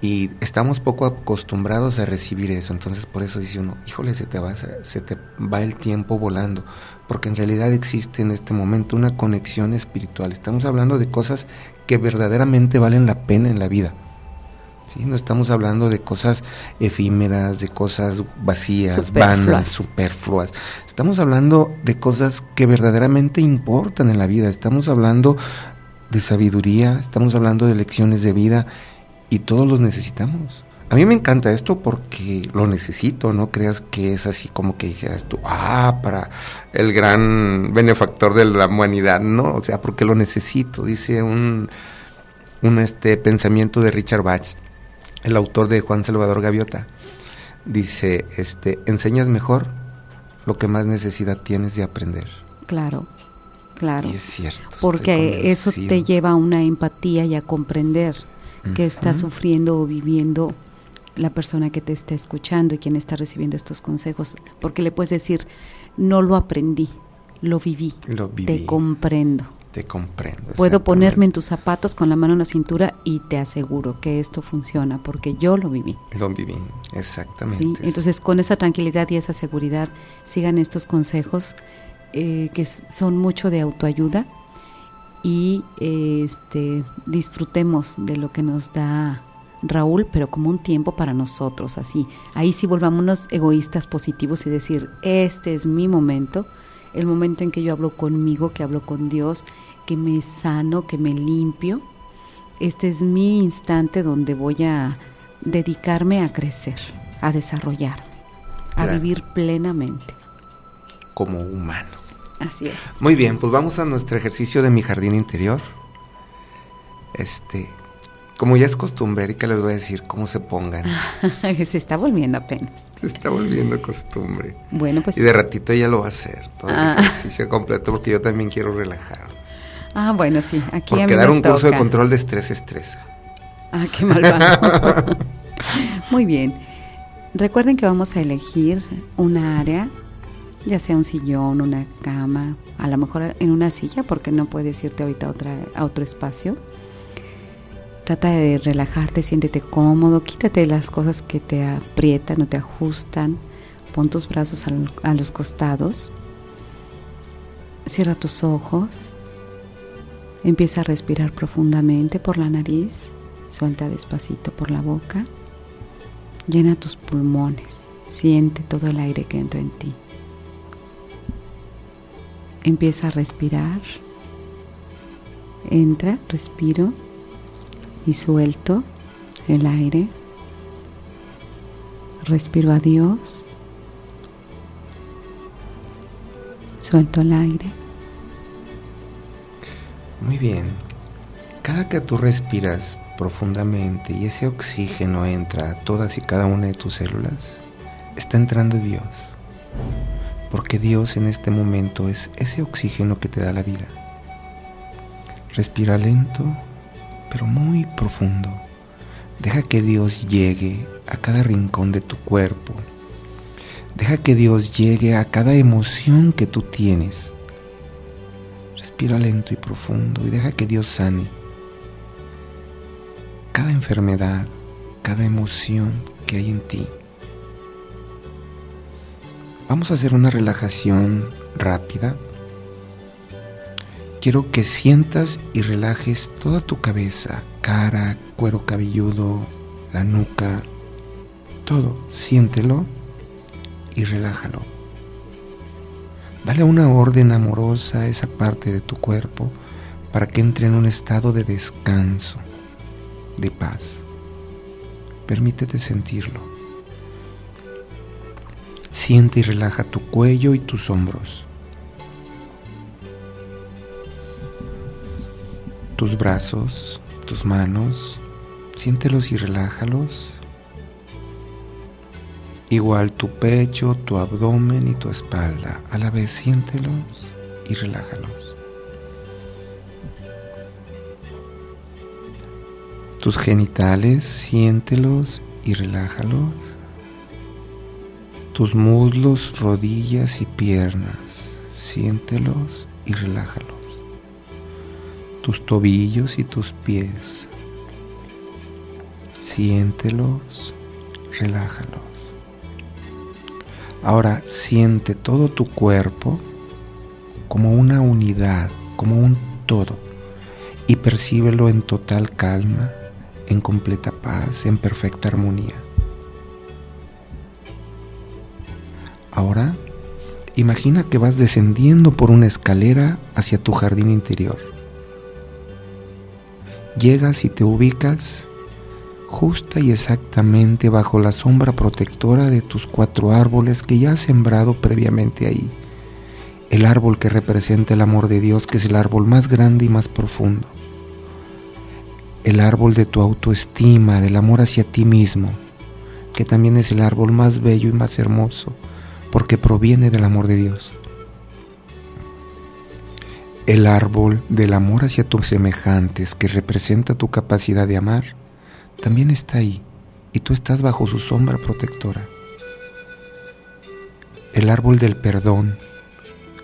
Speaker 4: Y estamos poco acostumbrados a recibir eso. Entonces, por eso dice uno, híjole, se te, va, se te va el tiempo volando. Porque en realidad existe en este momento una conexión espiritual. Estamos hablando de cosas que verdaderamente valen la pena en la vida. ¿sí? No estamos hablando de cosas efímeras, de cosas vacías, vanas, superfluas. Estamos hablando de cosas que verdaderamente importan en la vida. Estamos hablando de sabiduría, estamos hablando de lecciones de vida y todos los necesitamos. A mí me encanta esto porque lo necesito, no creas que es así como que dijeras tú, ah, para el gran benefactor de la humanidad, no, o sea, porque lo necesito, dice un, un este pensamiento de Richard Bach el autor de Juan Salvador Gaviota, dice, este, enseñas mejor lo que más necesidad tienes de aprender.
Speaker 5: Claro, claro.
Speaker 4: Y es cierto.
Speaker 5: Porque eso te lleva a una empatía y a comprender que está sufriendo o viviendo la persona que te está escuchando y quien está recibiendo estos consejos. Porque le puedes decir, no lo aprendí, lo viví,
Speaker 4: lo viví.
Speaker 5: te comprendo.
Speaker 4: Te comprendo.
Speaker 5: Puedo ponerme en tus zapatos con la mano en la cintura y te aseguro que esto funciona porque yo lo viví.
Speaker 4: Lo viví, exactamente.
Speaker 5: Entonces, con esa tranquilidad y esa seguridad, sigan estos consejos eh, que son mucho de autoayuda y este, disfrutemos de lo que nos da Raúl, pero como un tiempo para nosotros, así. Ahí sí volvámonos egoístas positivos y decir, este es mi momento el momento en que yo hablo conmigo, que hablo con Dios, que me sano, que me limpio. Este es mi instante donde voy a dedicarme a crecer, a desarrollarme, a vivir plenamente.
Speaker 4: Como humano.
Speaker 5: Así es.
Speaker 4: Muy bien, pues vamos a nuestro ejercicio de mi jardín interior. Este, como ya es costumbre, Erika les voy a decir cómo se pongan. <laughs>
Speaker 5: se está volviendo apenas.
Speaker 4: Se está volviendo costumbre.
Speaker 5: Bueno, pues.
Speaker 4: Y de ratito ella lo va a hacer, todo el ah. ejercicio completo, porque yo también quiero relajar.
Speaker 5: Ah, bueno, sí. Aquí
Speaker 4: porque
Speaker 5: a mí
Speaker 4: dar un curso de control de estrés estresa.
Speaker 5: Ah, qué malvado. <laughs> <laughs> Muy bien. Recuerden que vamos a elegir una área, ya sea un sillón, una cama, a lo mejor en una silla, porque no puedes irte ahorita a, otra, a otro espacio Trata de relajarte, siéntete cómodo, quítate las cosas que te aprietan o te ajustan. Pon tus brazos a los costados. Cierra tus ojos. Empieza a respirar profundamente por la nariz. Suelta despacito por la boca. Llena tus pulmones. Siente todo el aire que entra en ti. Empieza a respirar. Entra, respiro y suelto el aire. Respiro a Dios. Suelto el aire.
Speaker 4: Muy bien. Cada que tú respiras profundamente y ese oxígeno entra a todas y cada una de tus células, está entrando Dios. Porque Dios en este momento es ese oxígeno que te da la vida. Respira lento pero muy profundo. Deja que Dios llegue a cada rincón de tu cuerpo. Deja que Dios llegue a cada emoción que tú tienes. Respira lento y profundo y deja que Dios sane cada enfermedad, cada emoción que hay en ti. Vamos a hacer una relajación rápida quiero que sientas y relajes toda tu cabeza, cara, cuero cabelludo, la nuca, todo. Siéntelo y relájalo. Dale una orden amorosa a esa parte de tu cuerpo para que entre en un estado de descanso, de paz. Permítete sentirlo. Siente y relaja tu cuello y tus hombros. Tus brazos, tus manos, siéntelos y relájalos. Igual tu pecho, tu abdomen y tu espalda. A la vez siéntelos y relájalos. Tus genitales, siéntelos y relájalos tus muslos, rodillas y piernas. Siéntelos y relájalos. Tus tobillos y tus pies. Siéntelos, relájalos. Ahora siente todo tu cuerpo como una unidad, como un todo, y percíbelo en total calma, en completa paz, en perfecta armonía. Ahora, imagina que vas descendiendo por una escalera hacia tu jardín interior. Llegas y te ubicas justa y exactamente bajo la sombra protectora de tus cuatro árboles que ya has sembrado previamente ahí. El árbol que representa el amor de Dios, que es el árbol más grande y más profundo. El árbol de tu autoestima, del amor hacia ti mismo, que también es el árbol más bello y más hermoso porque proviene del amor de Dios. El árbol del amor hacia tus semejantes, que representa tu capacidad de amar, también está ahí y tú estás bajo su sombra protectora. El árbol del perdón,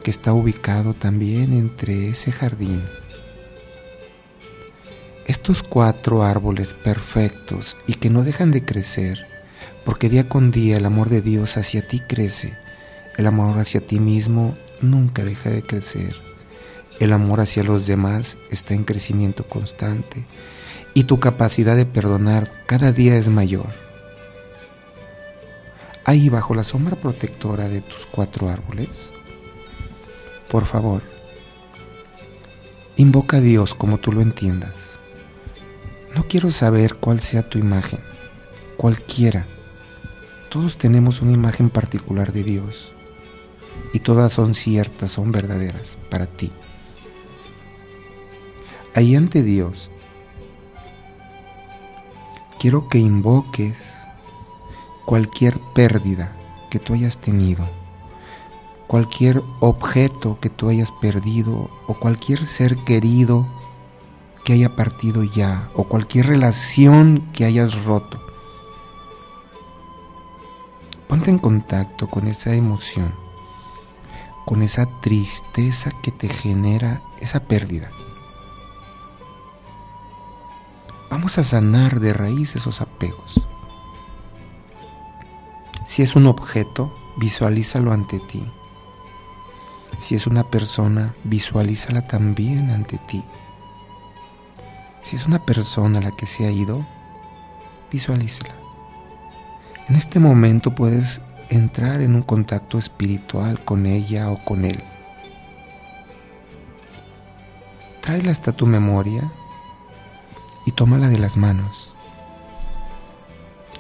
Speaker 4: que está ubicado también entre ese jardín. Estos cuatro árboles perfectos y que no dejan de crecer, porque día con día el amor de Dios hacia ti crece. El amor hacia ti mismo nunca deja de crecer. El amor hacia los demás está en crecimiento constante y tu capacidad de perdonar cada día es mayor. Ahí bajo la sombra protectora de tus cuatro árboles, por favor, invoca a Dios como tú lo entiendas. No quiero saber cuál sea tu imagen, cualquiera todos tenemos una imagen particular de Dios y todas son ciertas, son verdaderas para ti. Ahí ante Dios, quiero que invoques cualquier pérdida que tú hayas tenido, cualquier objeto que tú hayas perdido o cualquier ser querido que haya partido ya o cualquier relación que hayas roto. Ponte en contacto con esa emoción, con esa tristeza que te genera esa pérdida. Vamos a sanar de raíz esos apegos. Si es un objeto, visualízalo ante ti. Si es una persona, visualízala también ante ti. Si es una persona la que se ha ido, visualízala. En este momento puedes entrar en un contacto espiritual con ella o con él. Tráela hasta tu memoria y tómala de las manos.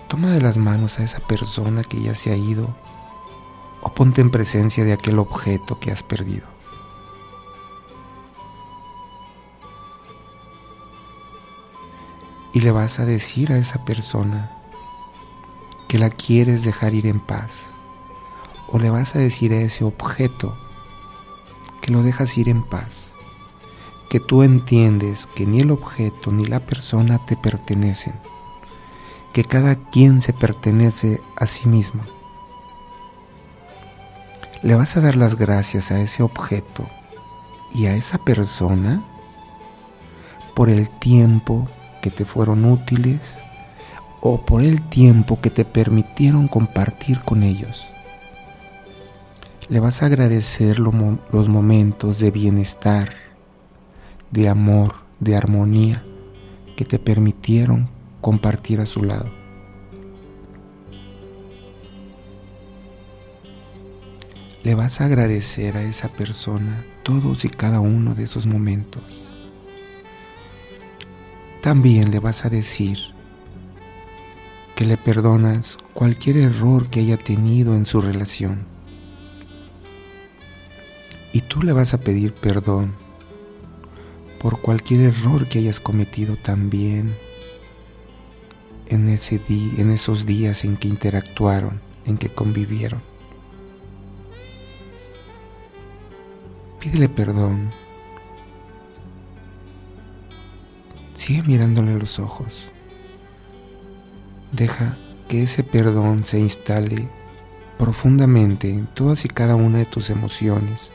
Speaker 4: Toma de las manos a esa persona que ya se ha ido o ponte en presencia de aquel objeto que has perdido. Y le vas a decir a esa persona, que la quieres dejar ir en paz. O le vas a decir a ese objeto que lo dejas ir en paz. Que tú entiendes que ni el objeto ni la persona te pertenecen. Que cada quien se pertenece a sí mismo. Le vas a dar las gracias a ese objeto y a esa persona por el tiempo que te fueron útiles o por el tiempo que te permitieron compartir con ellos. Le vas a agradecer los momentos de bienestar, de amor, de armonía que te permitieron compartir a su lado. Le vas a agradecer a esa persona todos y cada uno de esos momentos. También le vas a decir que le perdonas cualquier error que haya tenido en su relación. Y tú le vas a pedir perdón por cualquier error que hayas cometido también en, ese en esos días en que interactuaron, en que convivieron. Pídele perdón. Sigue mirándole los ojos. Deja que ese perdón se instale profundamente en todas y cada una de tus emociones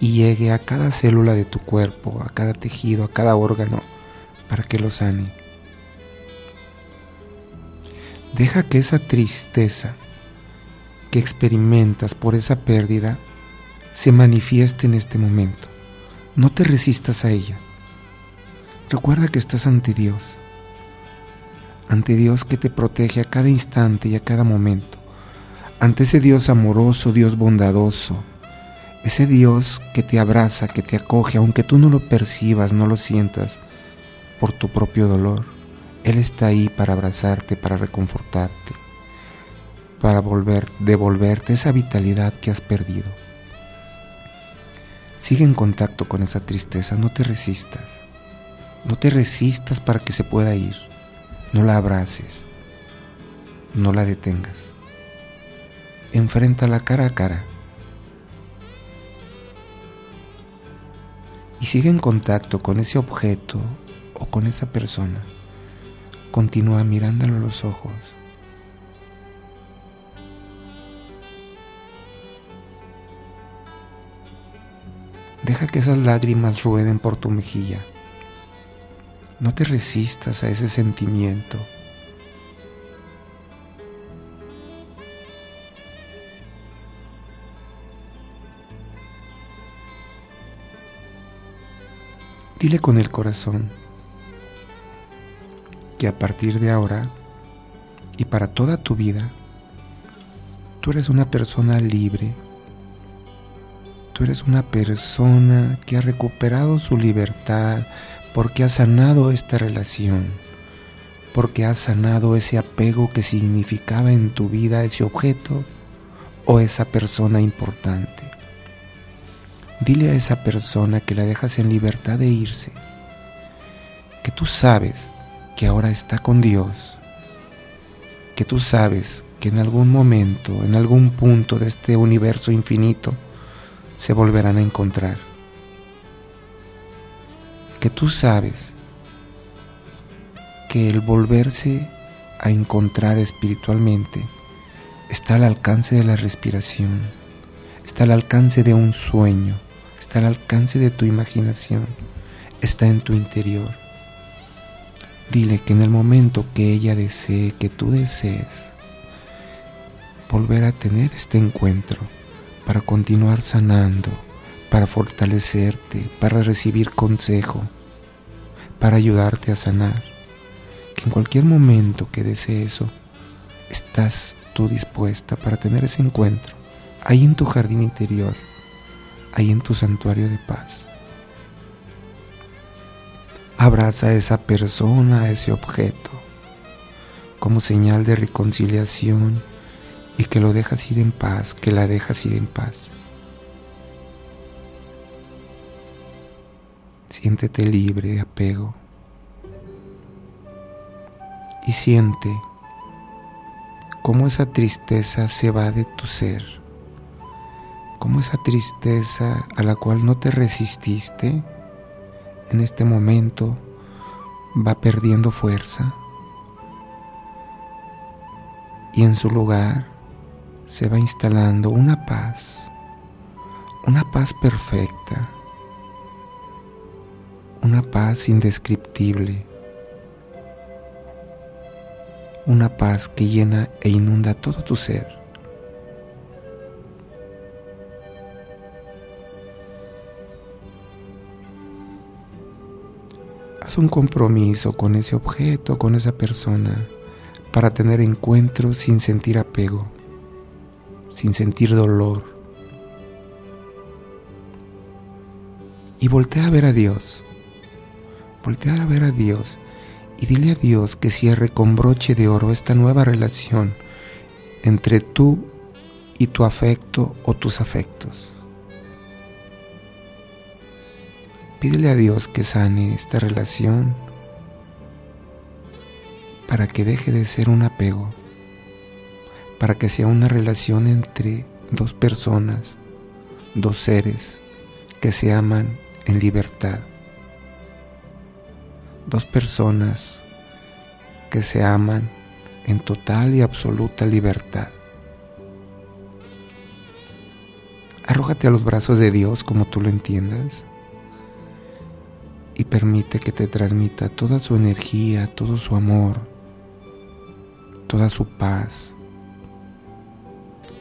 Speaker 4: y llegue a cada célula de tu cuerpo, a cada tejido, a cada órgano, para que lo sane. Deja que esa tristeza que experimentas por esa pérdida se manifieste en este momento. No te resistas a ella. Recuerda que estás ante Dios, ante Dios que te protege a cada instante y a cada momento, ante ese Dios amoroso, Dios bondadoso, ese Dios que te abraza, que te acoge, aunque tú no lo percibas, no lo sientas por tu propio dolor. Él está ahí para abrazarte, para reconfortarte, para volver, devolverte esa vitalidad que has perdido. Sigue en contacto con esa tristeza, no te resistas. No te resistas para que se pueda ir. No la abraces. No la detengas. Enfréntala cara a cara y sigue en contacto con ese objeto o con esa persona, continúa mirándolo a los ojos. Deja que esas lágrimas rueden por tu mejilla. No te resistas a ese sentimiento. Dile con el corazón que a partir de ahora y para toda tu vida, tú eres una persona libre. Tú eres una persona que ha recuperado su libertad porque ha sanado esta relación, porque ha sanado ese apego que significaba en tu vida ese objeto o esa persona importante. Dile a esa persona que la dejas en libertad de irse, que tú sabes que ahora está con Dios, que tú sabes que en algún momento, en algún punto de este universo infinito, se volverán a encontrar. Que tú sabes que el volverse a encontrar espiritualmente está al alcance de la respiración, está al alcance de un sueño está al alcance de tu imaginación, está en tu interior. Dile que en el momento que ella desee, que tú desees, volver a tener este encuentro para continuar sanando, para fortalecerte, para recibir consejo, para ayudarte a sanar. Que en cualquier momento que desee eso, estás tú dispuesta para tener ese encuentro ahí en tu jardín interior ahí en tu santuario de paz. Abraza a esa persona, a ese objeto, como señal de reconciliación y que lo dejas ir en paz, que la dejas ir en paz. Siéntete libre de apego y siente cómo esa tristeza se va de tu ser como esa tristeza a la cual no te resististe en este momento va perdiendo fuerza y en su lugar se va instalando una paz, una paz perfecta, una paz indescriptible, una paz que llena e inunda todo tu ser. Haz un compromiso con ese objeto, con esa persona, para tener encuentros sin sentir apego, sin sentir dolor. Y voltea a ver a Dios. Voltea a ver a Dios y dile a Dios que cierre con broche de oro esta nueva relación entre tú y tu afecto o tus afectos. Pídele a Dios que sane esta relación para que deje de ser un apego, para que sea una relación entre dos personas, dos seres que se aman en libertad dos personas que se aman en total y absoluta libertad. Arrójate a los brazos de Dios como tú lo entiendas y permite que te transmita toda su energía, todo su amor, toda su paz,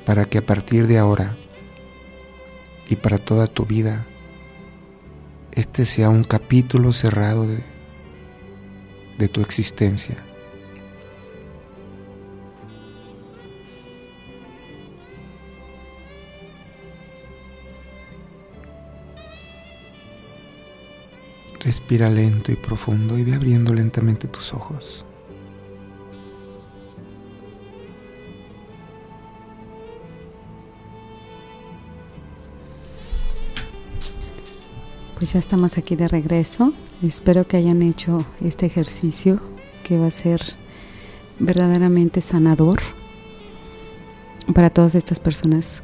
Speaker 4: para que a partir de ahora y para toda tu vida, este sea un capítulo cerrado de de tu existencia. Respira lento y profundo y ve abriendo lentamente tus ojos.
Speaker 5: Pues ya estamos aquí de regreso. Espero que hayan hecho este ejercicio que va a ser verdaderamente sanador para todas estas personas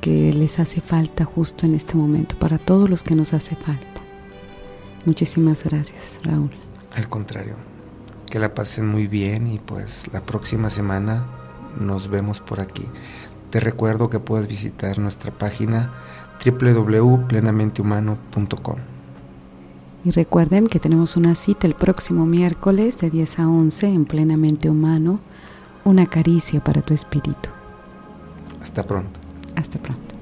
Speaker 5: que les hace falta justo en este momento, para todos los que nos hace falta. Muchísimas gracias, Raúl.
Speaker 4: Al contrario, que la pasen muy bien y pues la próxima semana nos vemos por aquí. Te recuerdo que puedes visitar nuestra página www.plenamentehumano.com.
Speaker 5: Y recuerden que tenemos una cita el próximo miércoles de 10 a 11 en Plenamente Humano, una caricia para tu espíritu.
Speaker 4: Hasta pronto.
Speaker 5: Hasta pronto.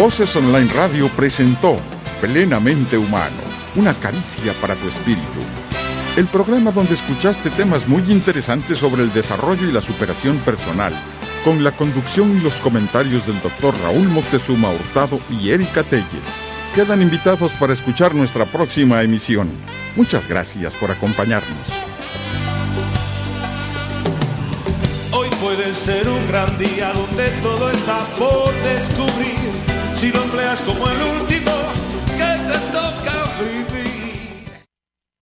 Speaker 1: Voces Online Radio presentó Plenamente Humano, una caricia para tu espíritu el programa donde escuchaste temas muy interesantes sobre el desarrollo y la superación personal, con la conducción y los comentarios del doctor Raúl Moctezuma Hurtado y Erika Telles. Quedan invitados para escuchar nuestra próxima emisión. Muchas gracias por acompañarnos.
Speaker 3: Hoy puede ser un gran día donde todo está por descubrir si lo empleas como el último